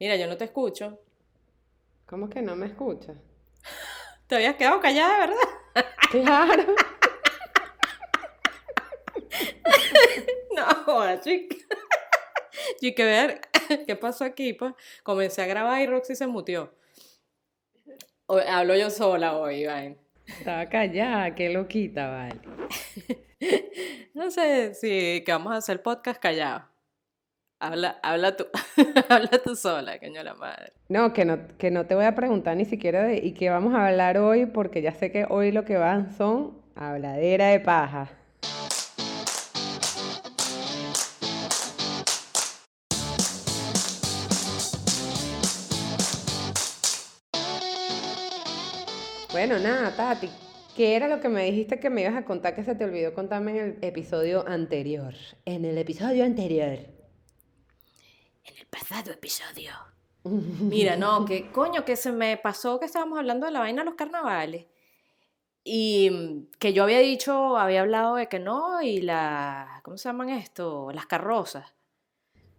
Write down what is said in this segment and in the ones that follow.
Mira, yo no te escucho. ¿Cómo que no me escuchas? Te habías quedado callada, ¿verdad? Claro. No, joda, chica. Y que ver qué pasó aquí, pues. Comencé a grabar y Roxy se mutió. O- hablo yo sola hoy, Iván. Estaba callada, qué loquita, vale. No sé si que vamos a hacer podcast callado. Habla, habla tú, habla tú sola, coño la madre. No, que no, que no te voy a preguntar ni siquiera de y qué vamos a hablar hoy, porque ya sé que hoy lo que van son habladera de paja. Bueno, nada, Tati, ¿qué era lo que me dijiste que me ibas a contar que se te olvidó contarme en el episodio anterior? En el episodio anterior. Pasado episodio. Mira, no, que coño, que se me pasó que estábamos hablando de la vaina de los carnavales. Y mm, que yo había dicho, había hablado de que no, y la, ¿cómo se llaman esto? Las carrozas.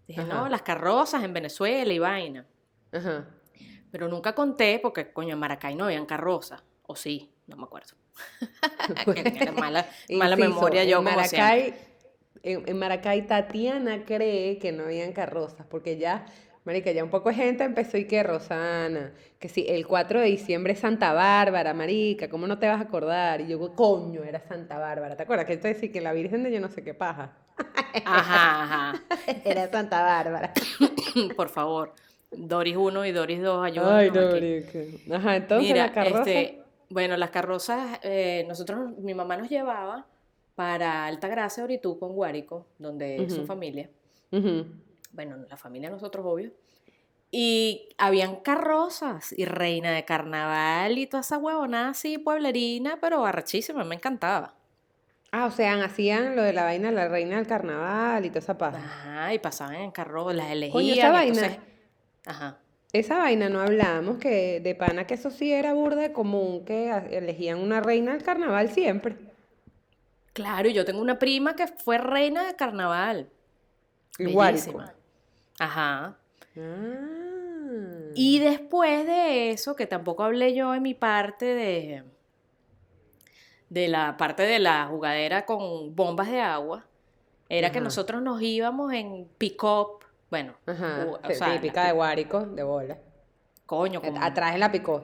Dije, no, las carrozas en Venezuela y vaina. Ajá. Pero nunca conté porque, coño, en Maracay no habían carrozas. O sí, no me acuerdo. Mala, mala Inciso, memoria yo en como siempre. Maracay, en, en Maracay, Tatiana cree que no habían carrozas, porque ya, marica, ya un poco de gente empezó y que Rosana, que sí, el 4 de diciembre es Santa Bárbara, marica, ¿cómo no te vas a acordar? Y yo, coño, era Santa Bárbara, ¿te acuerdas? Que esto decir que la Virgen de yo no sé qué paja, Ajá, ajá. era Santa Bárbara. Por favor. Doris 1 y Doris 2, ayúdanos Ay, aquí. marica. Ajá, entonces Mira, la carroza, este, bueno, las carrozas, eh, nosotros, mi mamá nos llevaba para Altagracia, Oritú, con Guárico, donde es su familia. Bueno, la familia nosotros, obvio. Y habían carrozas y reina de carnaval y toda esa huevonada así, pueblerina, pero arrechísima, me encantaba. Ah, o sea, hacían lo de la vaina de la reina del carnaval y toda esa paja. Ajá, y pasaban en carro, las elegían. Coño, esa vaina. entonces- ajá. Esa vaina no hablamos, que de pana que eso sí era burda común, que elegían una reina del carnaval siempre. Claro, y yo tengo una prima que fue reina de carnaval. Bellísima. Ajá. Ah. Y después de eso, que tampoco hablé yo en mi parte de, de la parte de la jugadera con bombas de agua, era que nosotros nos íbamos en pick-up, bueno, Ajá, o sea, típica de Guárico, de bola. coño, con, Atrás en la picó.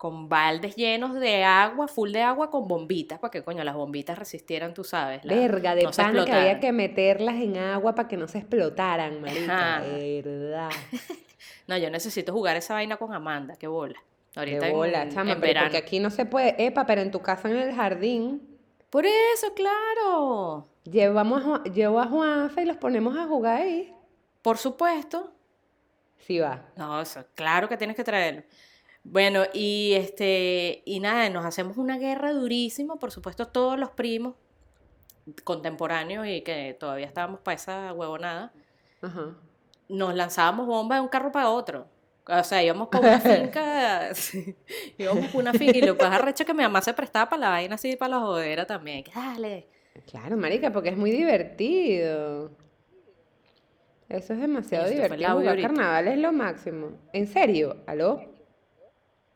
Con baldes llenos de agua, full de agua con bombitas, para que coño las bombitas resistieran, tú sabes. la- Verga, de no pana que había que meterlas en agua para que no se explotaran, marica. Verdad. No, yo necesito jugar esa vaina con Amanda, qué bola. Ahorita en- bola, chama, en pero verano. porque aquí no se puede. Epa, pero en tu casa en el jardín, Por eso, claro. llevamos a, llevo a Juanfe y los ponemos a jugar ahí. Por supuesto. Sí va. No, eso, claro que tienes que traerlo. Bueno, y este, y nada, nos hacemos una guerra durísima, por supuesto, todos los primos contemporáneos y que todavía estábamos para esa huevonada, Ajá. nos lanzábamos bombas de un carro para otro. O sea, íbamos por una finca, sí, íbamos una finca, y lo que arrecho es que mi mamá se prestaba para la vaina así, para la jodera también. que Dale. Claro, marica, porque es muy divertido. Eso es demasiado divertido. Jugar carnaval es lo máximo. ¿En serio? ¿Aló?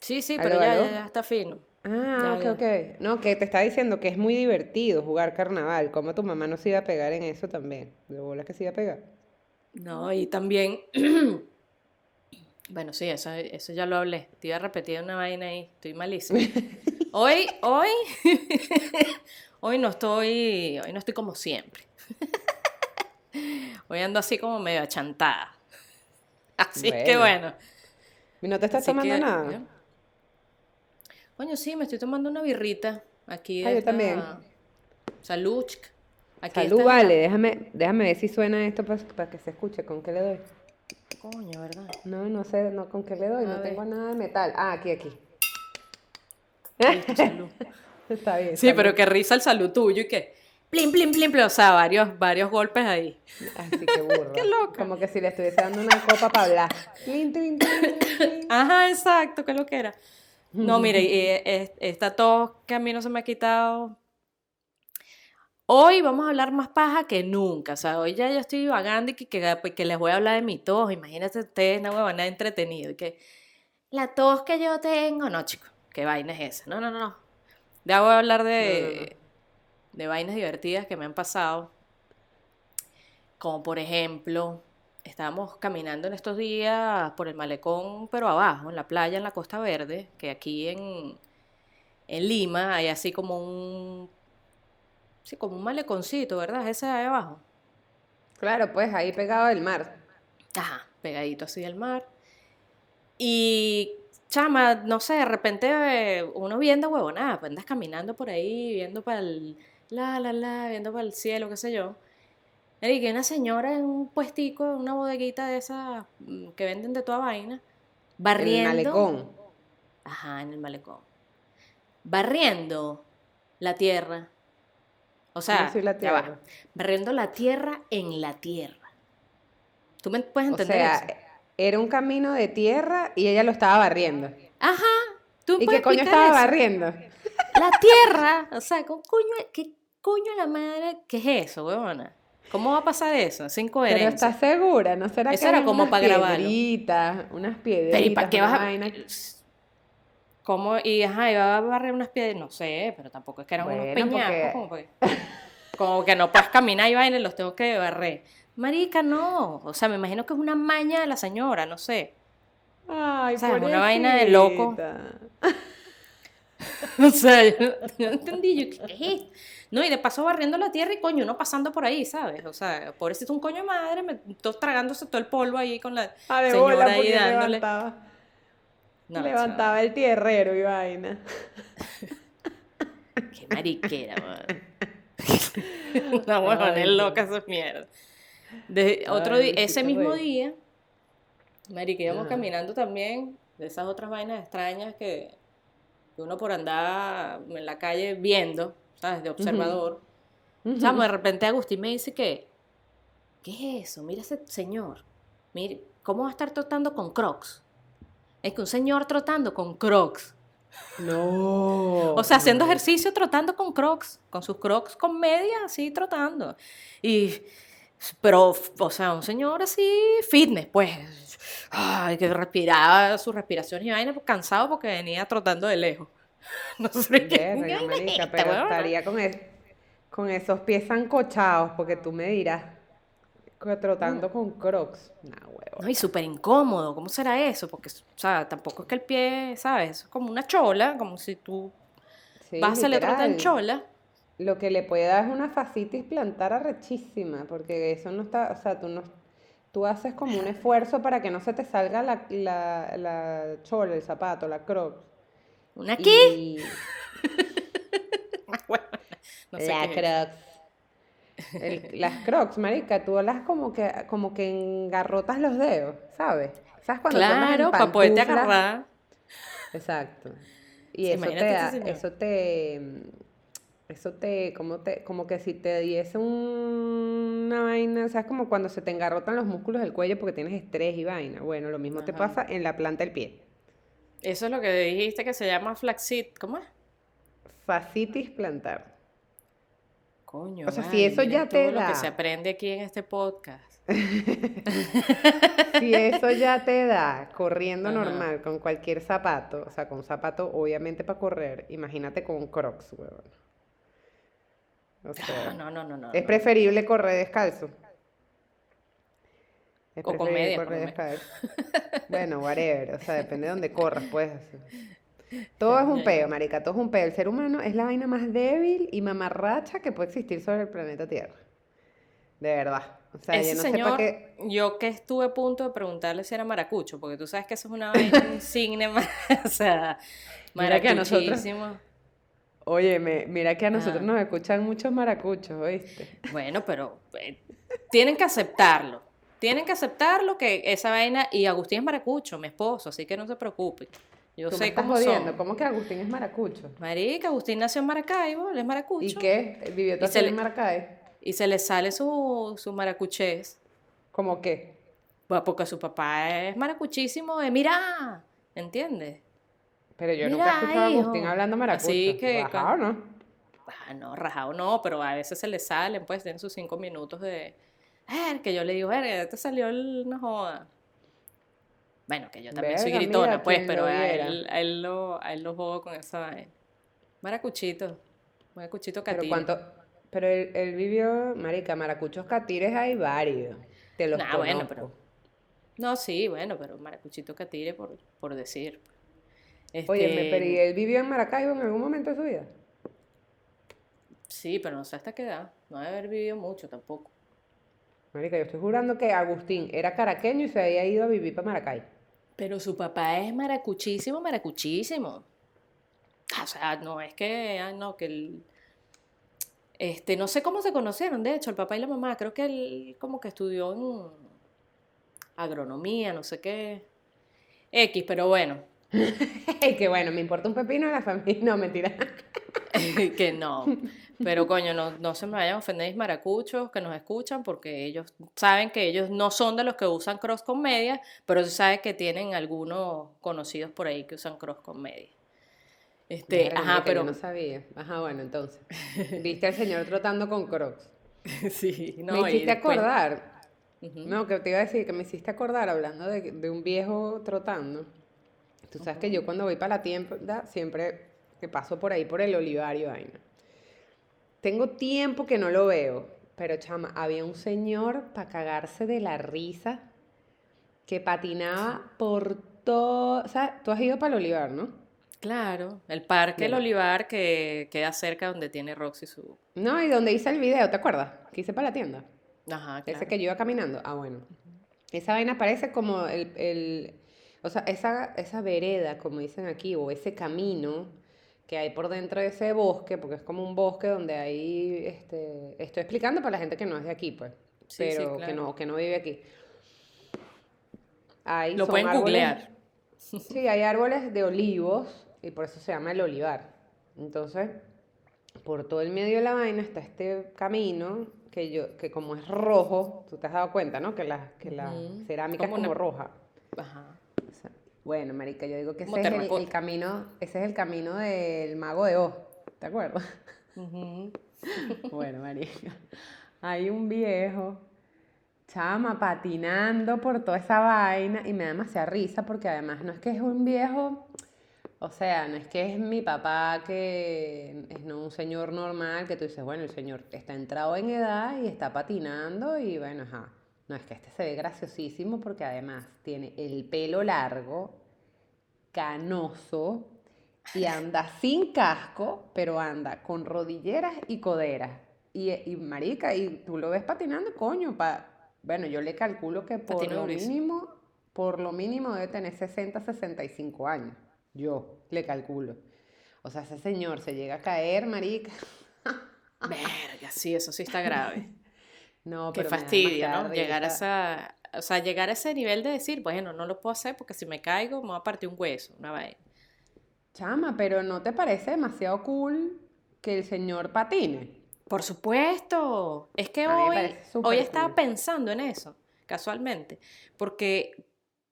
Sí, sí, pero ya, aló. ya, ya está fino. Ah, Ya, ok, ok. No, que te está diciendo que es muy divertido jugar carnaval. ¿Cómo tu mamá no se iba a pegar en eso también? De bolas que se iba a pegar. No, y también, bueno, sí, eso, eso ya lo hablé. Te iba a repetir una vaina ahí, estoy malísima. Hoy, hoy, hoy no estoy, hoy no estoy como siempre. Hoy ando así como medio achantada. Así que Bueno. bueno. ¿Y no te estás así tomando que, nada? Coño, sí, me estoy tomando una birrita aquí Ah, yo también. Aquí Salud, esta- vale. Déjame, déjame ver si suena esto para, que se escuche. ¿Con qué le doy? Coño, ¿verdad? No, no sé, no, ¿con qué le doy? A No ver. tengo nada de metal. Ah, aquí, aquí. Listo, salud. Está bien. Sí, salud. pero qué risa el salud tuyo y que plim, plim, plim, plim, o sea, varios, varios golpes ahí. Así que burra. Qué loca. Como que si le estuviese dando una copa para hablar. Tlin, tlin, tlin. Ajá, exacto, qué lo que era. No, mire, y, eh, esta tos que a mí no se me ha quitado. Hoy vamos a hablar más paja que nunca. O sea, hoy ya yo estoy vagando y que, que, que les voy a hablar de mi tos. Imagínate ustedes, una huevona entretenido. Y que la tos que yo tengo. No, chicos, qué vaina es esa. No, no, no, no. Ya voy a hablar de, de vainas divertidas que me han pasado. Como por ejemplo, estábamos caminando en estos días por el malecón, pero abajo, en la playa, en la Costa Verde, que aquí en, en Lima hay así como un Sí, como un maleconcito, ¿verdad? Ese de ahí abajo. Claro, pues ahí pegado al mar. Ajá, pegadito así del mar. Y chama, no sé, de repente eh, uno viendo huevonada, pues andas caminando por ahí, viendo para el la la la, viendo para el cielo, qué sé yo. Que una señora en un puestico, en una bodeguita de esas mm, que venden de toda vaina, barriendo. En el malecón. Ajá, en el malecón. Barriendo la tierra o sea, la tierra? barriendo la tierra en la tierra. ¿Tú me puedes entender o sea, Era un camino de tierra y ella lo estaba barriendo. Ajá. ¿Tú ¿Y qué coño estaba barriendo? La tierra. O sea, ¿qué coño, ¿qué coño la madre? ¿Qué es eso, huevona? ¿Cómo va a pasar eso? Sin coherencia. Pero estás segura, ¿no será eso que era como para grabar. Unas piedritas, Pero ¿y para qué vas a... ¿Cómo? Y ajá, iba a barrer unas piedras, no sé, pero tampoco es que eran unos peñacos, como, que, como que no puedes caminar y vaina, los tengo que barrer. Marica, no. O sea, me imagino que es una maña de la señora, no sé. Ay, o sea, es una vaina de loco. o sea, yo, no entendí, yo, ¿qué es No, y de paso barriendo la tierra y coño, uno pasando por ahí, ¿sabes? O sea, pobrecito un coño de madre, me, todo tragándose todo el polvo ahí con la ah, señora ahí dándole. Levantaba el tierrero y vaina. Qué mariquera, man. Una huevona es loca esa mierda. otro día, ese mismo día, marica, íbamos caminando también de esas otras vainas extrañas que, uno por andar en la calle viendo, ¿sabes? De observador. Uh de repente Agustín me dice que, ¿qué es eso? Mira ese señor. Mire, ¿cómo va a estar tratando con crocs? Es que un señor trotando con crocs. No. O sea, haciendo ejercicio trotando con crocs, con sus crocs con media, así trotando. Y, pero, o sea, un señor así, fitness, pues. Ay, que respiraba sus respiraciones y vaina, pues, cansado porque venía trotando de lejos. No sé qué. pero estaría con, con esos pies ancochados, porque tú me dirás trotando con crocs. Nah, huevo. No, y súper incómodo. ¿Cómo será eso? Porque, o sea, tampoco es que el pie, ¿sabes? Es como una chola, como si tú vas a le en chola. Lo que le puede dar es una fascitis plantar arrechísima, porque eso no está, o sea, tú no, tú haces como un esfuerzo para que no se te salga la, la, la chola, el zapato, la crocs. ¿Una qué? no sé la crocs las crocs, marica, tú las como que, como que engarrotas los dedos, ¿sabes? ¿Sabes cuando Claro, para poderte agarrar. Exacto. Y eso, te, eso te, eso te, como te, como que si te diese una vaina, ¿sabes? Como cuando se te engarrotan los músculos del cuello porque tienes estrés y vaina. Bueno, lo mismo te pasa en la planta del pie. Eso es lo que dijiste que se llama flaxit, ¿cómo es? Fascitis plantar. Coño, o sea, si eso ya te da. Lo que se aprende aquí en este podcast. si eso ya te da corriendo normal con cualquier zapato, o sea, con zapato obviamente para correr, imagínate con crocs, weón. O sea, no, no, no, no. Es preferible correr descalzo. Es o con media. Correr descalzo. bueno, whatever, o sea, depende de dónde corras, pues. Todo es un peo, marica, todo es un peo. El ser humano es la vaina más débil y mamarracha que puede existir sobre el planeta Tierra. De verdad. O sea, yo no señor, qué... yo que estuve a punto de preguntarle si era maracucho, porque tú sabes que eso es una vaina insigne, o sea, mira que a nosotros, Oye, mira que a nosotros nos escuchan muchos maracuchos, ¿oíste? Bueno, pero eh, tienen que aceptarlo. Tienen que aceptarlo que esa vaina, y Agustín es maracucho, mi esposo, así que no se preocupe. Yo sé cómo son. ¿Cómo que Agustín es maracucho? Marica, Agustín nació en Maracaibo, él es maracucho. ¿Y qué? ¿Vivió todo en Maracaibo? Y se le sale su, su maracuchez. ¿Cómo qué? Pues porque su papá es maracuchísimo de mira, ¿entiendes? Pero yo nunca he escuchado a Agustín hablando maracucho. Así que... ¿no? Ah, no, rajado no, pero a veces se le salen, pues, en sus cinco minutos de. Eh, que yo le digo, verga, te salió el, no joda. Bueno, que yo también soy gritona, mira, pues, pero a él, a él lo, a él lo jodo con esa vaina. Maracuchito. Maracuchito Pero catire. cuánto, pero él, él vivió, marica, maracuchos catires hay varios. Te los Nah, bueno, conozco. pero- No, sí, bueno, pero maracuchito catire por, por decir. Óyeme, Este, pero ¿y él vivió en Maracaibo en algún momento de su vida? Sí, pero no sé hasta qué edad. No debe haber vivido mucho tampoco. Marica, yo estoy jurando que Agustín era caraqueño y se había ido a vivir para Maracay. Pero su papá es maracuchísimo, maracuchísimo. O sea, no es que, ah, no, que el... Este, no sé cómo se conocieron, de hecho, el papá y la mamá. Creo que él como que estudió en agronomía, no sé qué. X, pero bueno, que bueno, me importa un pepino de la familia. No, mentira. que no. Pero coño, no, no se me vayan a ofender mis maracuchos que nos escuchan porque ellos saben que ellos no son de los que usan cross con medias, pero tú sabes que tienen algunos conocidos por ahí que usan cross con medias. Este, ajá, yo pero no sabía. Ajá, bueno, entonces. Viste al señor trotando con crocs. sí, no, me hiciste acordar. No, que te iba a decir que me hiciste acordar hablando de, de un viejo trotando. Tú sabes que yo cuando voy para la tienda siempre que paso por ahí por el olivario, vaina. Tengo tiempo que no lo veo, pero chama, había un señor para cagarse de la risa que patinaba por todo. O sea, tú has ido para el olivar, ¿no? Claro, el parque El. Olivar que queda cerca donde tiene Roxy su... No, y donde hice el video, ¿te acuerdas? Que hice para la tienda. Ajá, Ese claro. que yo iba caminando. Ah, bueno. Esa vaina parece como el, el- o sea, esa, esa vereda, como dicen aquí, o ese camino que hay por dentro de ese bosque, porque es como un bosque donde hay, este, estoy explicando para la gente que no es de aquí, pues, Sí, sí, pero que claro. no, que no vive aquí. Ahí Lo son pueden árboles- googlear. Sí, hay árboles de olivos y por eso se llama el olivar. Entonces, por todo el medio de la vaina está este camino que yo, que como es rojo, tú te has dado cuenta, ¿no? Que la, que la cerámica es Como como una- roja. Ajá. Bueno, marica, yo digo que ese es el, camino, ese es el camino del mago de Oz, ¿te acuerdas? Bueno, marica, hay un viejo, chama, patinando por toda esa vaina y me da demasiada risa porque además no es que es un viejo, o sea, no es que es mi papá que es no un señor normal que tú dices, bueno, el señor está entrado en edad y está patinando y bueno, ajá. No, es que este se ve graciosísimo porque además tiene el pelo largo, canoso y anda sin casco, pero anda con rodilleras y coderas. Y, y marica, y tú lo ves patinando, coño, pa, bueno, yo le calculo que por lo mínimo, por lo mínimo debe tener 60, 65 años. Yo le calculo. O sea, ese señor se llega a caer, marica. Verga, sí, eso sí está grave. No, Qué pero fastidio, ¿no? Llegar a esa, o sea, llegar a ese nivel de decir, bueno, no lo puedo hacer porque si me caigo me va a partir un hueso, una vaina. Chama, pero ¿no te parece demasiado cool que el señor patine? Por supuesto. Es que A hoy, hoy estaba cool. pensando en eso, casualmente, porque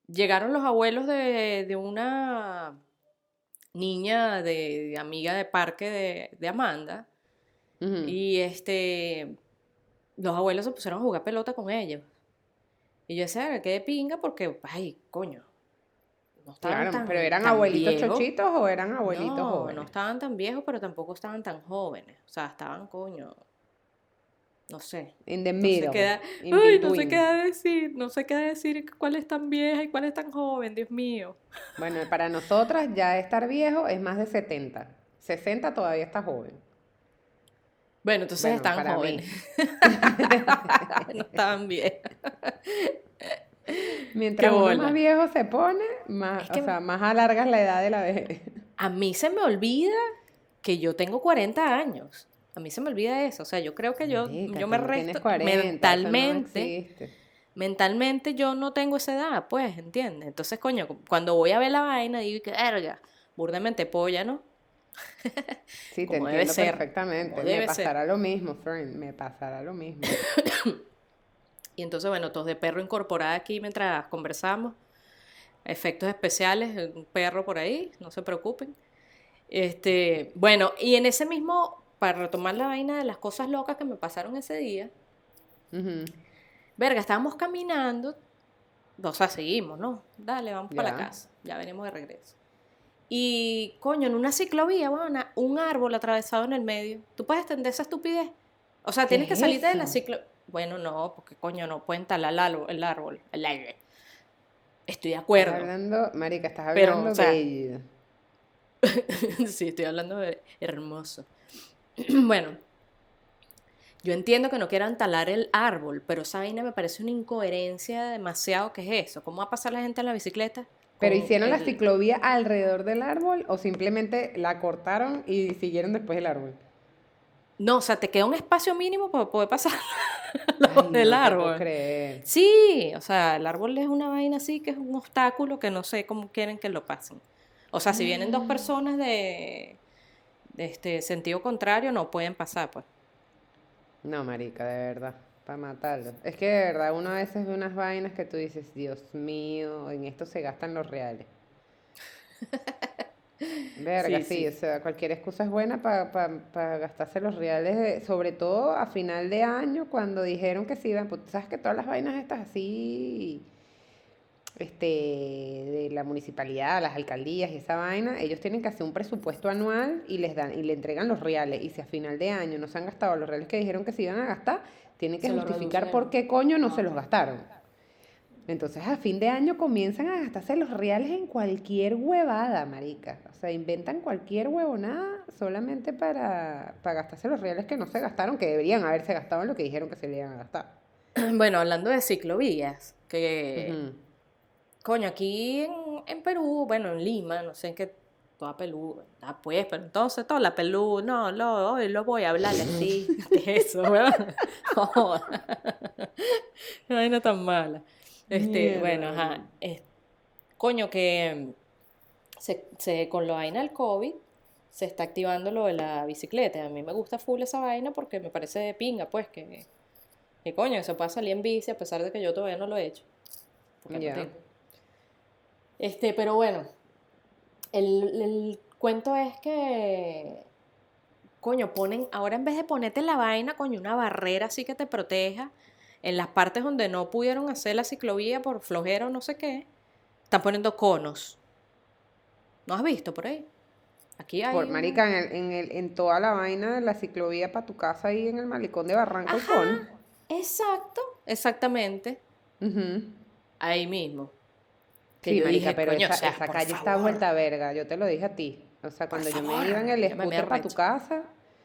llegaron los abuelos de, de una niña de, de amiga de parque de, de Amanda y este los abuelos se pusieron a jugar pelota con ellos. Y yo decía, qué de pinga porque, ay, coño, no estaban Claro, tan, pero ¿eran tan abuelitos viejos. chochitos o eran abuelitos no, jóvenes? no estaban tan viejos, pero tampoco estaban tan jóvenes. O sea, estaban, coño, no sé. In the No sé qué in Ay, no sé qué decir, no sé qué decir cuál es tan vieja y cuál es tan joven, Dios mío. Bueno, para nosotras ya estar viejo es más de 70. 60 todavía está joven. Bueno, entonces Bueno, están jóvenes. no estaban bien. Mientras uno más viejo se pone, más, Es que- o sea, más alargas la edad de la vejez. A mí se me olvida que yo tengo 40 años. A mí se me olvida eso. O sea, yo creo que yo, Marica, yo me resto 40, eso no mentalmente. mentalmente yo no tengo esa edad, pues, ¿entiendes? Entonces, coño, cuando voy a ver la vaina, digo que, verga, burdamente polla, ¿no? Sí, te entiendo ser, perfectamente. Me ser. pasará lo mismo, friend. Me pasará lo mismo. Y entonces, bueno, tos de perro incorporada aquí mientras conversamos. Efectos especiales, un perro por ahí, no se preocupen. Este, bueno, y en ese mismo para retomar la vaina de las cosas locas que me pasaron ese día, verga, estábamos caminando, o sea, seguimos, ¿no? Dale, vamos para la casa, ya venimos de regreso. Y, coño, en una ciclovía, bueno, un árbol atravesado en el medio. ¿Tú puedes entender esa estupidez? O sea, ¿Qué tienes que salirte de la eso? ciclo... Bueno, no, porque, coño, no pueden talar el árbol, el árbol, el aire. Estoy de acuerdo. Estás hablando, marica, estás Pero, hablando o sea, bello. sí, estoy hablando de hermoso. bueno, yo entiendo que no quieran talar el árbol, pero esa vaina me parece una incoherencia demasiado. ¿Qué es eso? ¿Cómo va a pasar la gente en la bicicleta? ¿Pero hicieron la ciclovía alrededor del árbol o simplemente la cortaron y siguieron después el árbol? No, o sea, te queda un espacio mínimo para poder pasar Ay, no del puedo árbol. creer. Sí, o sea, el árbol es una vaina así que es un obstáculo que no sé cómo quieren que lo pasen. O sea, si vienen Mm. dos personas de, de este sentido contrario, no pueden pasar, pues. No, marica, de verdad, para matarlo. Es que de verdad uno a veces ve unas vainas que tú dices, Dios mío, en esto se gastan los reales. Verga, Sí, sí, sí. o sea, cualquier excusa es buena para gastarse los reales, de- sobre todo a final de año, cuando dijeron que se iban, pues sabes que todas las vainas estas así, este, de la municipalidad, las alcaldías y esa vaina, ellos tienen que hacer un presupuesto anual y les dan, y le entregan los reales, y si a final de año no se han gastado los reales que dijeron que se iban a gastar, tienen que justificar por qué coño no se los gastaron. Entonces a fin de año comienzan a gastarse los reales en cualquier huevada, marica. O sea, inventan cualquier huevonada solamente para, para gastarse los reales que no se gastaron, que deberían haberse gastado en lo que dijeron que se le iban a gastar. Bueno, hablando de ciclovías, que. Coño, aquí en, en Perú, bueno, en Lima, no sé en qué, toda Perú, ah, pues, pero entonces toda la Perú, no, lo, hoy lo voy a hablar así, de eso, ¿verdad? No. Qué vaina tan mala. Este, bueno, Mierda. ajá, es- coño, que mm, se, se- con la vaina del COVID se está activando lo de la bicicleta. A mí me gusta full esa vaina porque me parece de pinga, pues, que, que coño, que se pueda salir en bici a pesar de que yo todavía no lo he hecho. Porque no Ya. tengo. Este, pero bueno, el, el cuento es que, coño, ponen, ahora en vez de ponerte la vaina, coño, una barrera así que te proteja, en las partes donde no pudieron hacer la ciclovía por flojera o no sé qué, están poniendo conos. ¿No has visto por ahí? Aquí hay Por marica, en, el- en, el- en toda la vaina de la ciclovía para tu casa ahí en el malecón de Barranco el Ajá. Cono. Exacto, exactamente, ahí mismo. Que Sí, yo marica, dije, pero coño, esa, o sea, esa por calle está vuelta a verga, yo te lo dije a ti. O sea, cuando yo me iba en el scooter para tu casa,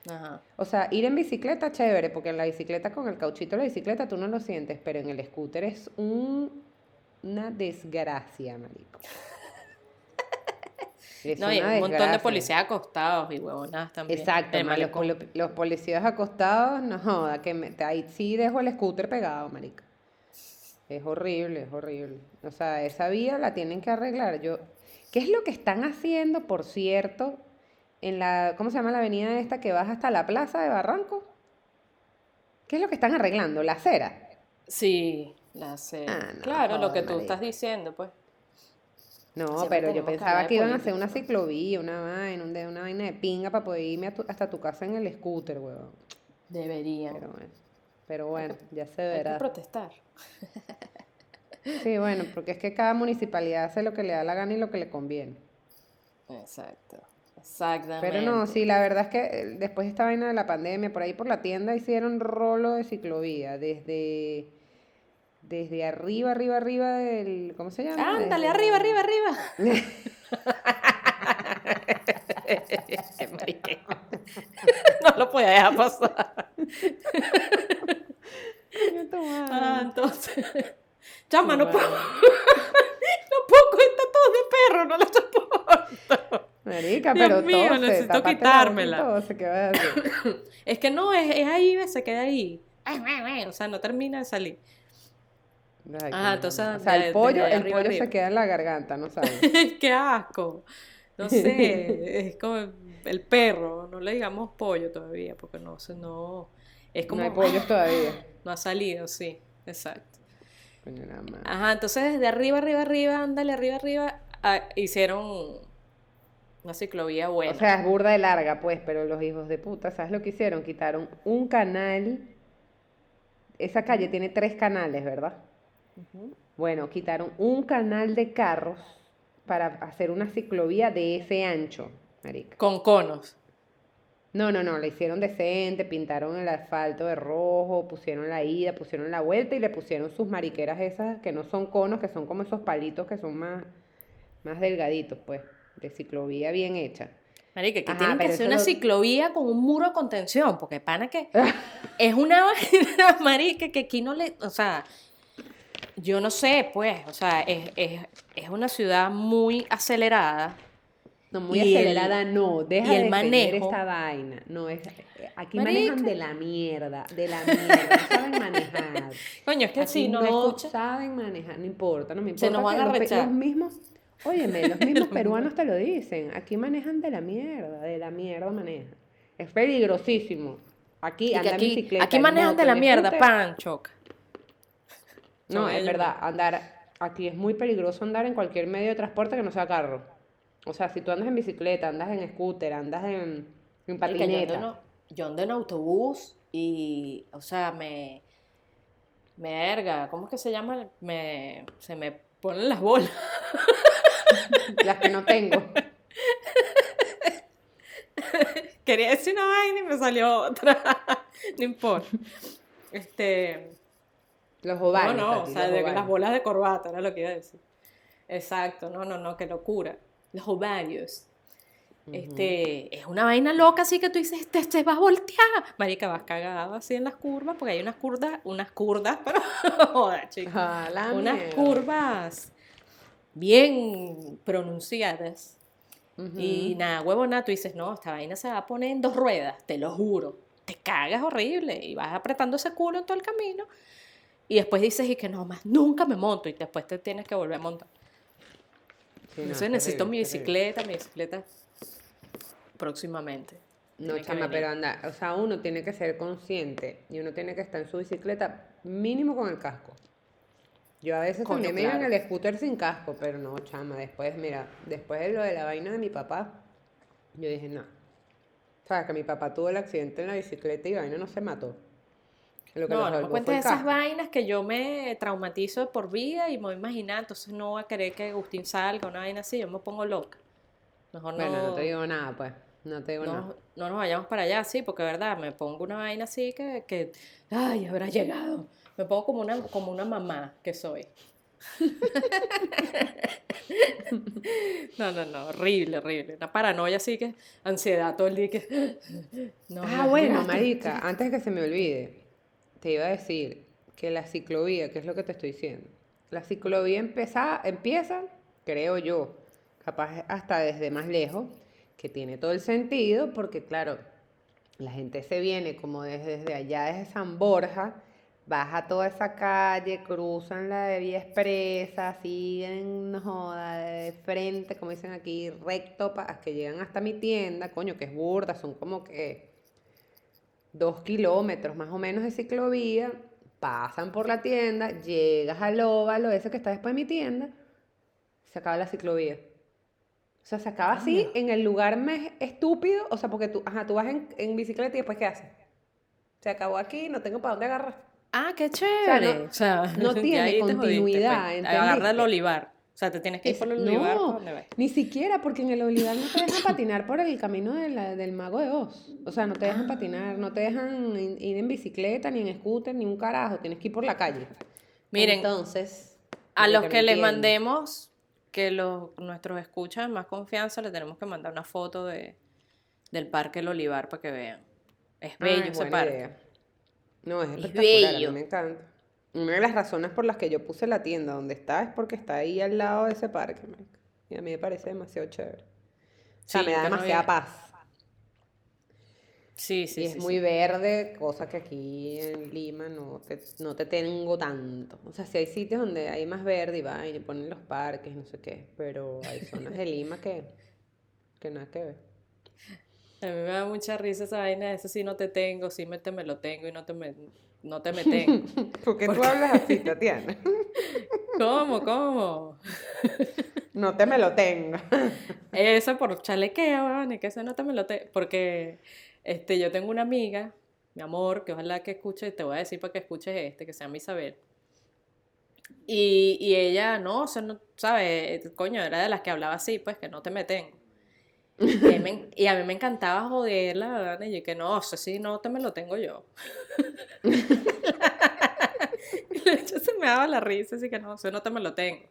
Ajá. o sea, ir en bicicleta chévere, porque en la bicicleta con el cauchito de la bicicleta tú no lo sientes, pero en el scooter es un, una desgracia, marico. Es No, y un montón de policías acostados y huevonadas también. Exacto, ma, los, los policías acostados, no joda, que me- ahí sí dejo el scooter pegado, marica. Es horrible, es horrible. O sea, esa vía la tienen que arreglar. Yo, ¿qué es lo que están haciendo, por cierto, en la, ¿cómo se llama la avenida esta que baja hasta la plaza de Barranco? ¿Qué es lo que están arreglando? La acera. Sí, la sé. Ah, no, claro, lo que tú estás diciendo, pues. No, Siempre pero yo que pensaba que iban a hacer una ciclovía, una vaina, una vaina de pinga para poder irme tu- hasta tu casa en el scooter, weón. Deberían. Pero bueno, pero bueno, ya se Hay que verá. protestar. Sí, bueno, porque es que cada municipalidad hace lo que le da la gana y lo que le conviene. Exacto. Exactamente. Pero no, sí, la verdad es que eh, después de esta vaina de la pandemia, por ahí por la tienda hicieron rolo de ciclovía, desde, desde arriba, arriba, arriba del, ¿cómo se llama? Ándale, Desde- arriba, arriba, arriba. No lo podía dejar pasar. Ah, entonces. Chama, no puedo. no puedo con esta tos de perro, no la soporto. Marica, Dios pero mío, tose, necesito quitármela. tose, ¿qué vas a hacer? Es que no, es, es ahí, se queda ahí. O sea, no termina de salir. Ay, Ah, entonces, o sea, el pollo, el arriba pollo arriba. se queda en la garganta, ¿no sabes? Qué asco. No sé, es como el perro, no le digamos pollo todavía, porque no no. Es como. No hay pollos todavía. No ha salido, sí, exacto. Ajá, entonces desde arriba, arriba, arriba, ándale, arriba, arriba, ah, hicieron Una ciclovía buena. O sea, es burda de larga, pues, pero los hijos de puta, ¿sabes lo que hicieron? Quitaron un canal. Esa calle tiene tres canales, ¿verdad? Bueno, quitaron un canal de carros para hacer una ciclovía de ese ancho, marica. Con conos. No, no, no, le hicieron decente, pintaron el asfalto de rojo, pusieron la ida, pusieron la vuelta y le pusieron sus mariqueras esas que no son conos, que son como esos palitos que son más, más delgaditos, pues, de ciclovía bien hecha. Marica, que Ajá, tienen que hacer eso una lo- ciclovía con un muro de contención, porque pana que es una vaina, marica, que aquí no le, o sea, yo no sé, pues, o sea, es, es, es una ciudad muy acelerada. No, muy Y el- acelerada, no. Deja y el de manejo. esta vaina. No, es, aquí Marica. manejan de la mierda, de la mierda. No saben manejar. Coño, es que Aquí si no escucha, saben manejar, no importa, no me importa. Se nos van a rechar. los mismos, óyeme, los mismos peruanos te lo dicen. Aquí manejan de la mierda, de la mierda manejan. Es peligrosísimo. Aquí en aquí, bicicleta. aquí manejan de la mierda, scooter, pan, choca. No, es verdad, andar, aquí es muy peligroso andar en cualquier medio de transporte que no sea carro. O sea, si tú andas en bicicleta, andas en scooter, andas en, en Marica, yo ando patineta. en- Yo ando en autobús y, o sea, me, me erga, ¿cómo es que se llama? Me, se me ponen las bolas. Las que no tengo. Quería decir una vaina y me salió otra. no importa. Este, Los no, ovarios. no, o Tati, sea, los de ovarios. las bolas de corbata era lo que iba a decir. Exacto, no, no, no, qué locura. Los ovarios. Este, es una vaina loca así que tú dices, este se va a voltear. Marica, vas cagado así en las curvas, porque hay unas curvas, unas curvas, pero joda, chica. Ah, la unas mierda. curvas bien pronunciadas. Ujú. Y nada, huevona, tú dices, no, esta vaina se va a poner en dos ruedas, te lo juro. Te cagas horrible y vas apretando ese culo en todo el camino. Y después dices, y que no más, nunca me monto. Y después te tienes que volver a montar. Sí, no, Entonces es necesito terrible, mi terrible. bicicleta, mi bicicleta próximamente. No, Tiene chama, pero anda, o sea, uno tiene que ser consciente y uno tiene que estar en su bicicleta mínimo con el casco. Yo a veces Coño, también me iba en claro. el scooter sin casco, pero no, chama, después, mira, después de lo de la vaina de mi papá, yo dije, no. O sea, que mi papá tuvo el accidente en la bicicleta y vaina no se mató. Lo que No, no me cuentes esas vainas que yo me traumatizo por vida y me voy a imaginar, entonces no voy a querer que Agustín salga, una vaina así, yo me pongo loca. Mejor Bueno, no no, te digo nada, pues. No te digo no, nada. no nos vayamos para allá, sí, porque de verdad me pongo una vaina así que, que ay, habrá llegado. Me pongo como una, como una mamá que soy. No, no, no, horrible, horrible. Una paranoia así que, ansiedad todo el día que... No, Ah, no, bueno, no. marica, antes que se me olvide, te iba a decir que la ciclovía, que es lo que te estoy diciendo, la ciclovía empieza, empieza, creo yo, capaz hasta desde más lejos, que tiene todo el sentido, porque claro, la gente se viene como desde, desde allá, desde San Borja, baja toda esa calle, cruzan la de Vía Expresa, siguen, no joda, de frente, como dicen aquí, recto, para que llegan hasta mi tienda, coño, que es burda, son como que dos kilómetros más o menos de ciclovía, pasan por la tienda, llegas al óvalo, ese que está después de mi tienda, se acaba la ciclovía. O sea, se acaba así en el lugar más estúpido, o sea, porque tú, ajá, tú vas en, en bicicleta y después ¿qué haces? Se acabó aquí, no tengo para dónde agarrar. Ah, qué chévere. no- O sea, no ya tiene te jodiste, continuidad, pues. Agarra el olivar. O sea, te tienes que ir por el olivar. no, ¿por dónde vas? ni siquiera, porque en el olivar no te dejan patinar por el camino de la- del mago de Oz. O sea, no te dejan patinar, no te dejan ir en bicicleta, ni en scooter, ni un carajo. Tienes que ir por la calle. Miren, entonces, A los que les mandemos, que los, nuestros escuchan más confianza, le tenemos que mandar una foto de, del Parque El Olivar para que vean. Es Ah, bello es ese parque. idea. No, es Es espectacular, a mí bello. me encanta. Una de las razones por las que yo puse la tienda donde está es porque está ahí al lado de ese parque. Y a mí me parece demasiado chévere. O sea, Sí, me da no demasiada paz. Sí, sí, y es sí. muy verde, cosa que aquí en Lima no te, no te tengo tanto. O sea, sí hay sitios donde hay más verde y va y ponen los parques, no sé qué, pero hay zonas de Lima que, que nada que ver. A mí me da mucha risa esa vaina, eso sí no te tengo, sí me te me lo tengo y no te me, no te me tengo. ¿Por qué tú hablas así, Tatiana? ¿Cómo, cómo? No te me lo tengo. Eso por chalequeo, weón, que eso no te me lo te... Porque este, yo tengo una amiga, mi amor, que ojalá que escuche, te voy a decir para que escuches este, que se llama Isabel. Y, y ella, no, o sea, no, ¿sabes? Coño, era de las que hablaba así, pues, que no te me tengo. Y a, mí me, y a mí me encantaba joderla, ¿verdad? Y yo que no, o sea, sí, no te me lo tengo yo. y de hecho se me daba la risa, así que no, o sea, no te me lo tengo.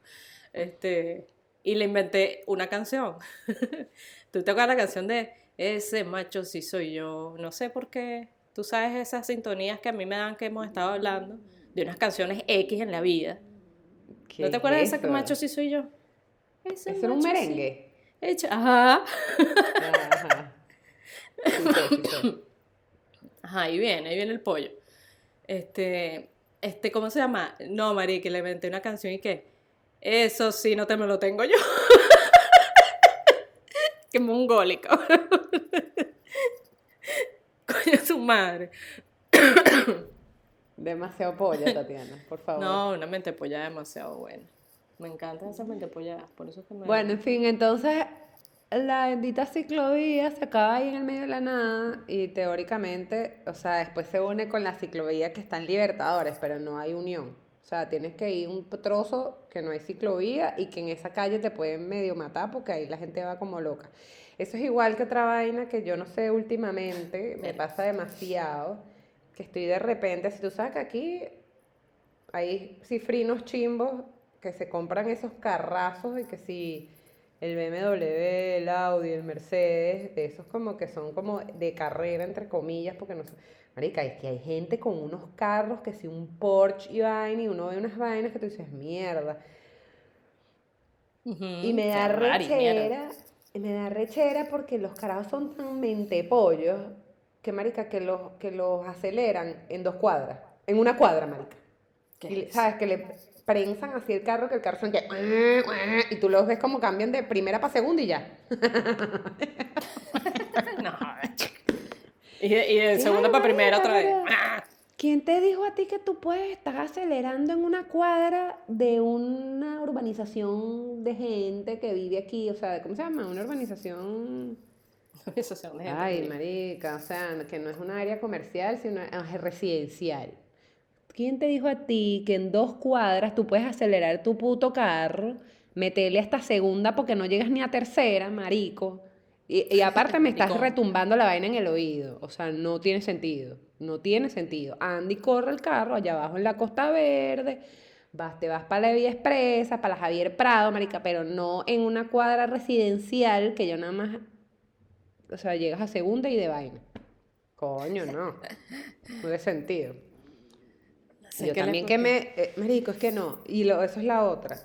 Este, y le inventé una canción. ¿Tú te acuerdas la canción de Ese macho sí soy yo? No sé por qué. Tú sabes esas sintonías que a mí me dan que hemos estado hablando de unas canciones X en la vida. ¿Qué ¿No te acuerdas de ese eso? macho sí soy yo? Ese ¿Eso era un sí- merengue? Hecho- Ajá. Ajá. Ajá, ahí viene, ahí viene el pollo. Este, este, ¿cómo se llama? No, Mari, que le inventé una canción y que, eso sí, no te me lo tengo yo. Qué mongólico. Coño, su madre. Demasiado polla, Tatiana, por favor. No, una mente polla demasiado buena. Me encantan esas mente polladas, por eso es que me... Bueno, en fin, entonces la bendita ciclovía se acaba ahí en el medio de la nada y teóricamente, o sea, después se une con la ciclovía que está en Libertadores, pero no hay unión. O sea, tienes que ir un trozo que no hay ciclovía y que en esa calle te pueden medio matar porque ahí la gente va como loca. Eso es igual que otra vaina que yo no sé últimamente, me pasa demasiado, que estoy de repente, si tú sabes que aquí hay cifrinos chimbos que se compran esos carrazos y que si el BMW, el Audi, el Mercedes, de esos como que son como de carrera, entre comillas, porque no son... Marica, es que hay gente con unos carros que si un Porsche y vaina, y uno ve unas vainas que tú dices, mierda. Y me da rechera, y me da rechera porque los carajos son tan mentepollos que, marica, que los, que los aceleran en dos cuadras, en una cuadra, marica. ¿Sabes? Que le prensan así el carro, que el carro son que... Y tú los ves como cambian de primera para segunda y ya. No, y de, y de segunda para primera otra vez. ¡Ah! ¿Quién te dijo a ti que tú puedes estar acelerando en una cuadra de una urbanización de gente que vive aquí? O sea, ¿cómo se llama? Una urbanización... Se de gente Ay, rica. marica, o sea, que no es un área comercial, sino es residencial. ¿Quién te dijo a ti que en dos cuadras tú puedes acelerar tu puto carro, meterle hasta segunda porque no llegas ni a tercera, marico? Y, y aparte me estás retumbando la vaina en el oído. O sea, no tiene sentido. No tiene sentido. Andy corre el carro allá abajo en la Costa Verde. Vas, te vas para la Vía Expresa, para la Javier Prado, marica, pero no en una cuadra residencial que yo nada más o sea, llegas a segunda y de vaina. Coño, no. No tiene sentido. Yo qué le también que me... eh, marico, es que no. Y lo, eso es la otra.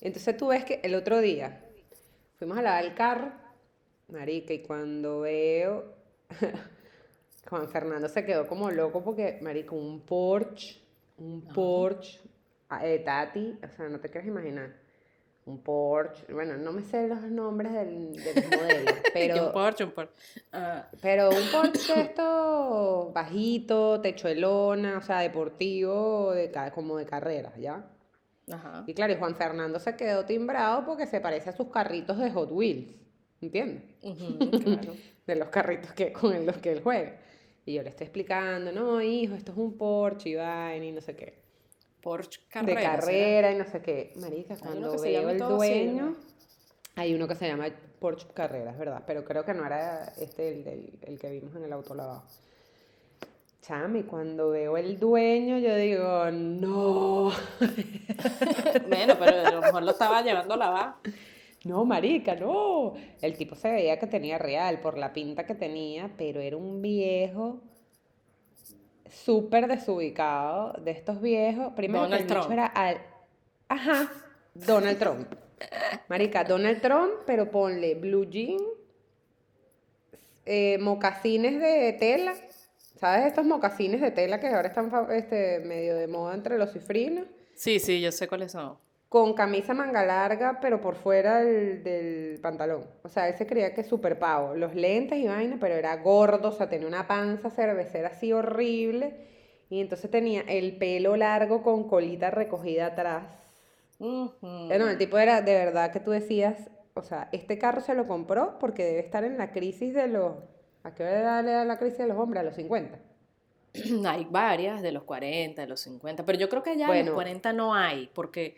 Entonces tú ves que el otro día fuimos a lavar el carro, marica, y cuando veo... Juan Fernando se quedó como loco porque, marico, un Porsche, un Porsche, ah, eh, Tati, o sea, no te quieres imaginar. Un Porsche, bueno, no me sé los nombres del, de los modelos, Que un pero... Porsche, un Porsche. Ah, Pero un Porsche de esto bajito, techo de lona, o sea, deportivo, de, como de carreras, ¿ya? ajá. Y claro, y Juan Fernando se quedó timbrado porque se parece a sus carritos de Hot Wheels, ¿entiendes? Claro. De los carritos que, con los que él juega. Y yo le estoy explicando, no, hijo, esto es un Porsche y vaina y no sé qué. Porsche de carrera. ¿será? carrera y no sé qué. Marica, cuando veo el así, dueño, ¿no? hay uno que se llama Porsche Carreras, ¿verdad? Pero creo que no era este el, del- el que vimos en el auto lavado. Chame, cuando veo el dueño, yo digo, no, Bueno, pero a lo mejor lo estaba llevando a lavar. no, marica, no. El tipo se veía que tenía real por la pinta que tenía, pero era un viejo súper desubicado, de estos viejos. Primero que el Trump. era al... Ajá, Donald Trump. Marica, Donald Trump, pero ponle blue jean, eh, mocasines de tela. ¿Sabes estos mocasines de tela que ahora están este, medio de moda entre los cifrinos? Sí, sí, yo sé cuáles son. Con camisa manga larga, pero por fuera del, del pantalón. O sea, él se creía que súper pavo. Los lentes y vaina, pero era gordo, o sea, tenía una panza cervecera así horrible. Y entonces tenía el pelo largo con colita recogida atrás. Eh, no, el tipo era de verdad que tú decías, o sea, este carro se lo compró porque debe estar en la crisis de los... ¿A qué hora le da la crisis de los hombres? A los 50. Hay varias de los 40, de los 50, pero yo creo que ya Bueno. los 40 no hay, porque,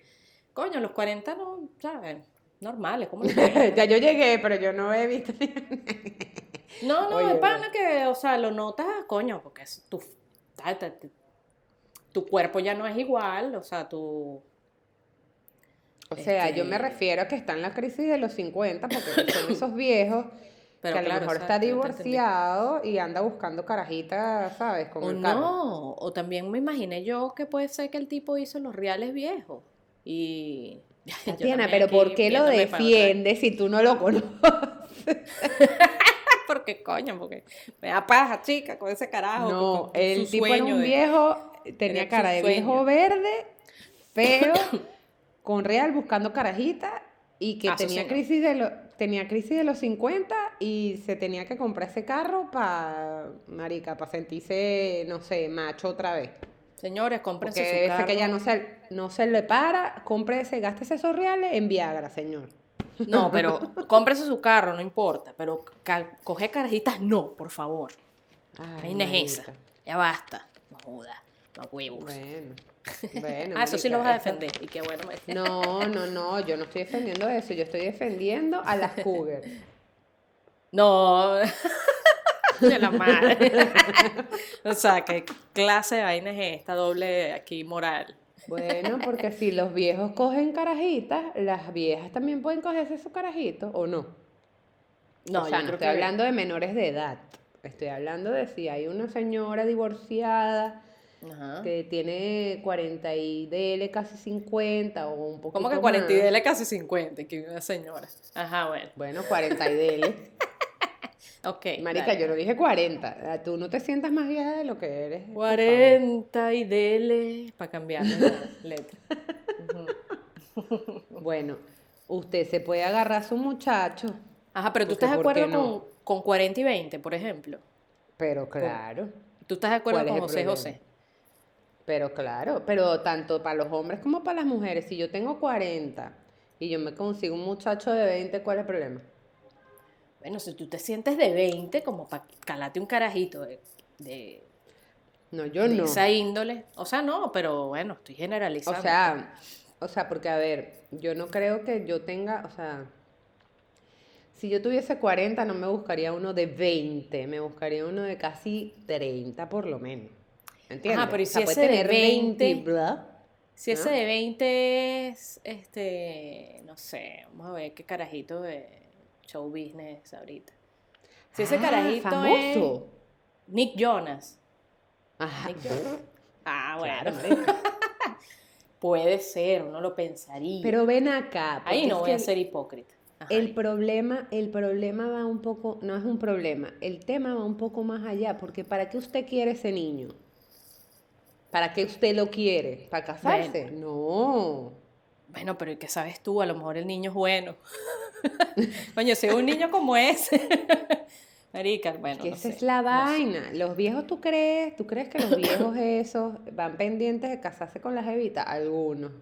coño, los 40 no, ¿sabes? Normales, 30. ya yo llegué, pero yo no he visto... No, no, Oye, es pana que, o sea, lo notas, coño, porque es tu, ta- ta- ta- tu cuerpo ya no es igual, o sea, tu... O sea, yo me Este- refiero a que está en la crisis de los 50 porque son esos viejos Pero que a lo mejor está divorciado y anda buscando carajitas, ¿sabes? Con O el carro. no, o también me imaginé yo que puede ser que el tipo hizo los reales viejos y... Tatiana, pero ¿por qué lo defiendes si tú no lo conoces? Porque coño, porque me da paja, chica, con ese carajo. No, con- el tipo era un de- viejo, tenía cara de viejo verde, feo, con real buscando carajitas y que Ah, tenía crisis de los tenía crisis de los 50 y se tenía que comprar ese carro para marica, para sentirse, no sé, macho otra vez. Señores, cómprense Porque su carro. que ya no se, no se le para, cómprese, gástese esos reales en Viagra, señor. No, pero cómprese su carro, no importa. Pero coger carajitas, no, por favor. Ay, no es esa. Ya basta. No joda. No huevos. Bueno, bueno. ah, eso sí lo vas a eso- defender. Y qué bueno. me- No, no, no, yo no estoy defendiendo eso, yo estoy defendiendo a las cougars. No. De la madre. o sea, ¿qué clase de vaina es esta doble aquí moral? Bueno, porque si los viejos cogen carajitas, las viejas también pueden cogerse su carajito, ¿o no? No, o sea, yo no creo estoy que- hablando de menores de edad. Estoy hablando de si hay una señora divorciada Ajá. que tiene 40 y dele casi 50 o un poquito ¿Cómo que 40 y dele casi 50? Que una señora. Ajá, bueno. Bueno, 40 y dele. Ok. Marica, dale. yo no dije 40. Ah, Tú no te sientas más vieja de lo que eres. por favor. 40 y dele para cambiarle la letra. Bueno, usted se puede agarrar a su muchacho, Ajá, pero tú estás de ¿por qué acuerdo no? con, con 40 y 20, por ejemplo. pero claro. Tú estás de acuerdo ¿Cuál es con José? José. Pero claro, pero tanto para los hombres como para las mujeres, si yo tengo 40 y yo me consigo un muchacho de 20, ¿cuál es el problema? Bueno, si tú te sientes de 20, como para calarte un carajito de, de, No, yo de no. esa índole. O sea, no, pero bueno, estoy generalizando. O sea, o sea, porque a ver, yo no creo que yo tenga, o sea, si yo tuviese 40 no me buscaría uno de 20, me buscaría uno de casi 30 por lo menos. ¿Entiendes? pero ¿y O sea, si puede ese de tener 20 y 20? bla. si ese ¿no? de 20 es, este, no sé, vamos a ver qué carajito de show business ahorita. Si ese Ah, carajito famoso. es Nick Jonas. Ajá. Nick Jonas. Ah, bueno. Claro. Puede ser, uno lo pensaría. Pero ven acá. Ahí no voy a ser hipócrita. Ajá. El problema, el problema va un poco, no es un problema, el tema va un poco más allá, porque ¿para qué usted quiere ese niño? ¿Para qué usted lo quiere? ¿Para casarse? No. Bueno, pero ¿y qué sabes tú? A lo mejor el niño es bueno. Coño, es un niño como ese. Marica, bueno, Que no esa sé, es la no sé. vaina. Los viejos, ¿tú crees? ¿Tú crees que los viejos esos van pendientes de casarse con las evitas? Algunos.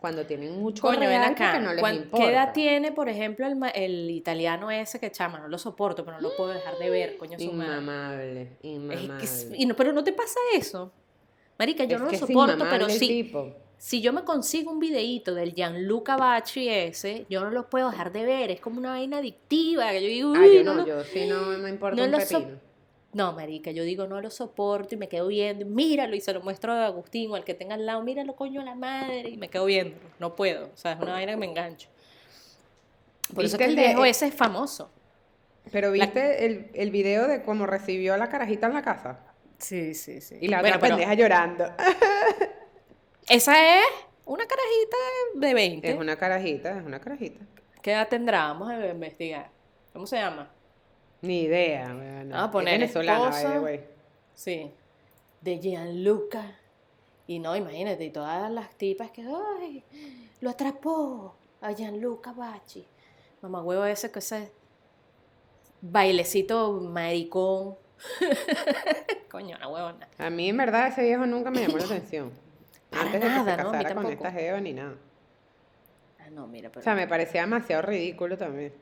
Cuando tienen mucho Coño, real acá. no les ¿cuán- importa. ¿Qué edad tiene, por ejemplo, el, el italiano ese que chama? No lo soporto, pero no lo puedo dejar de ver, coño, su madre. Inmamable, Es inmamable. que es- y no- pero no te pasa eso. Marica, yo Es no lo soporto, pero sí. tipo. Si yo me consigo un videíto del Gianluca Bacci ese, yo no lo puedo dejar de ver. Es como una vaina adictiva. que Yo digo, Ah, "Uy, yo no no, yo sí no me importa no un lo so-. No, marica, yo digo, no lo soporto y me quedo viendo, y míralo, y se lo muestro a Agustín o al que tenga al lado, míralo, coño, a la madre, y me quedo viendo. No puedo, o sea, es una vaina que me engancho. Por eso ¿Viste es que el de- ese es famoso. Pero viste el, el video de cómo recibió a la carajita en la casa. Sí, sí, sí. Y la Bueno, otra pero pendeja llorando. esa es una carajita de 20. Es una carajita, es una carajita. ¿Qué edad tendrá? Vamos a investigar. ¿Cómo se llama? Ni idea. weón, Ah, es poner venezolana, by esposa. the way. Sí. De Gianluca. Y no, imagínate, y todas las tipas que, ay, lo atrapó a Gianluca Bacci. Mamá huevo ese que ese bailecito maricón. Coño, la huevona. A mí, en verdad, ese viejo nunca me llamó la atención. Para Antes de que nada, se ¿no? A casara con esta jeva ni nada. Ah, no, mira, O pero sea, me parecía demasiado ridículo también.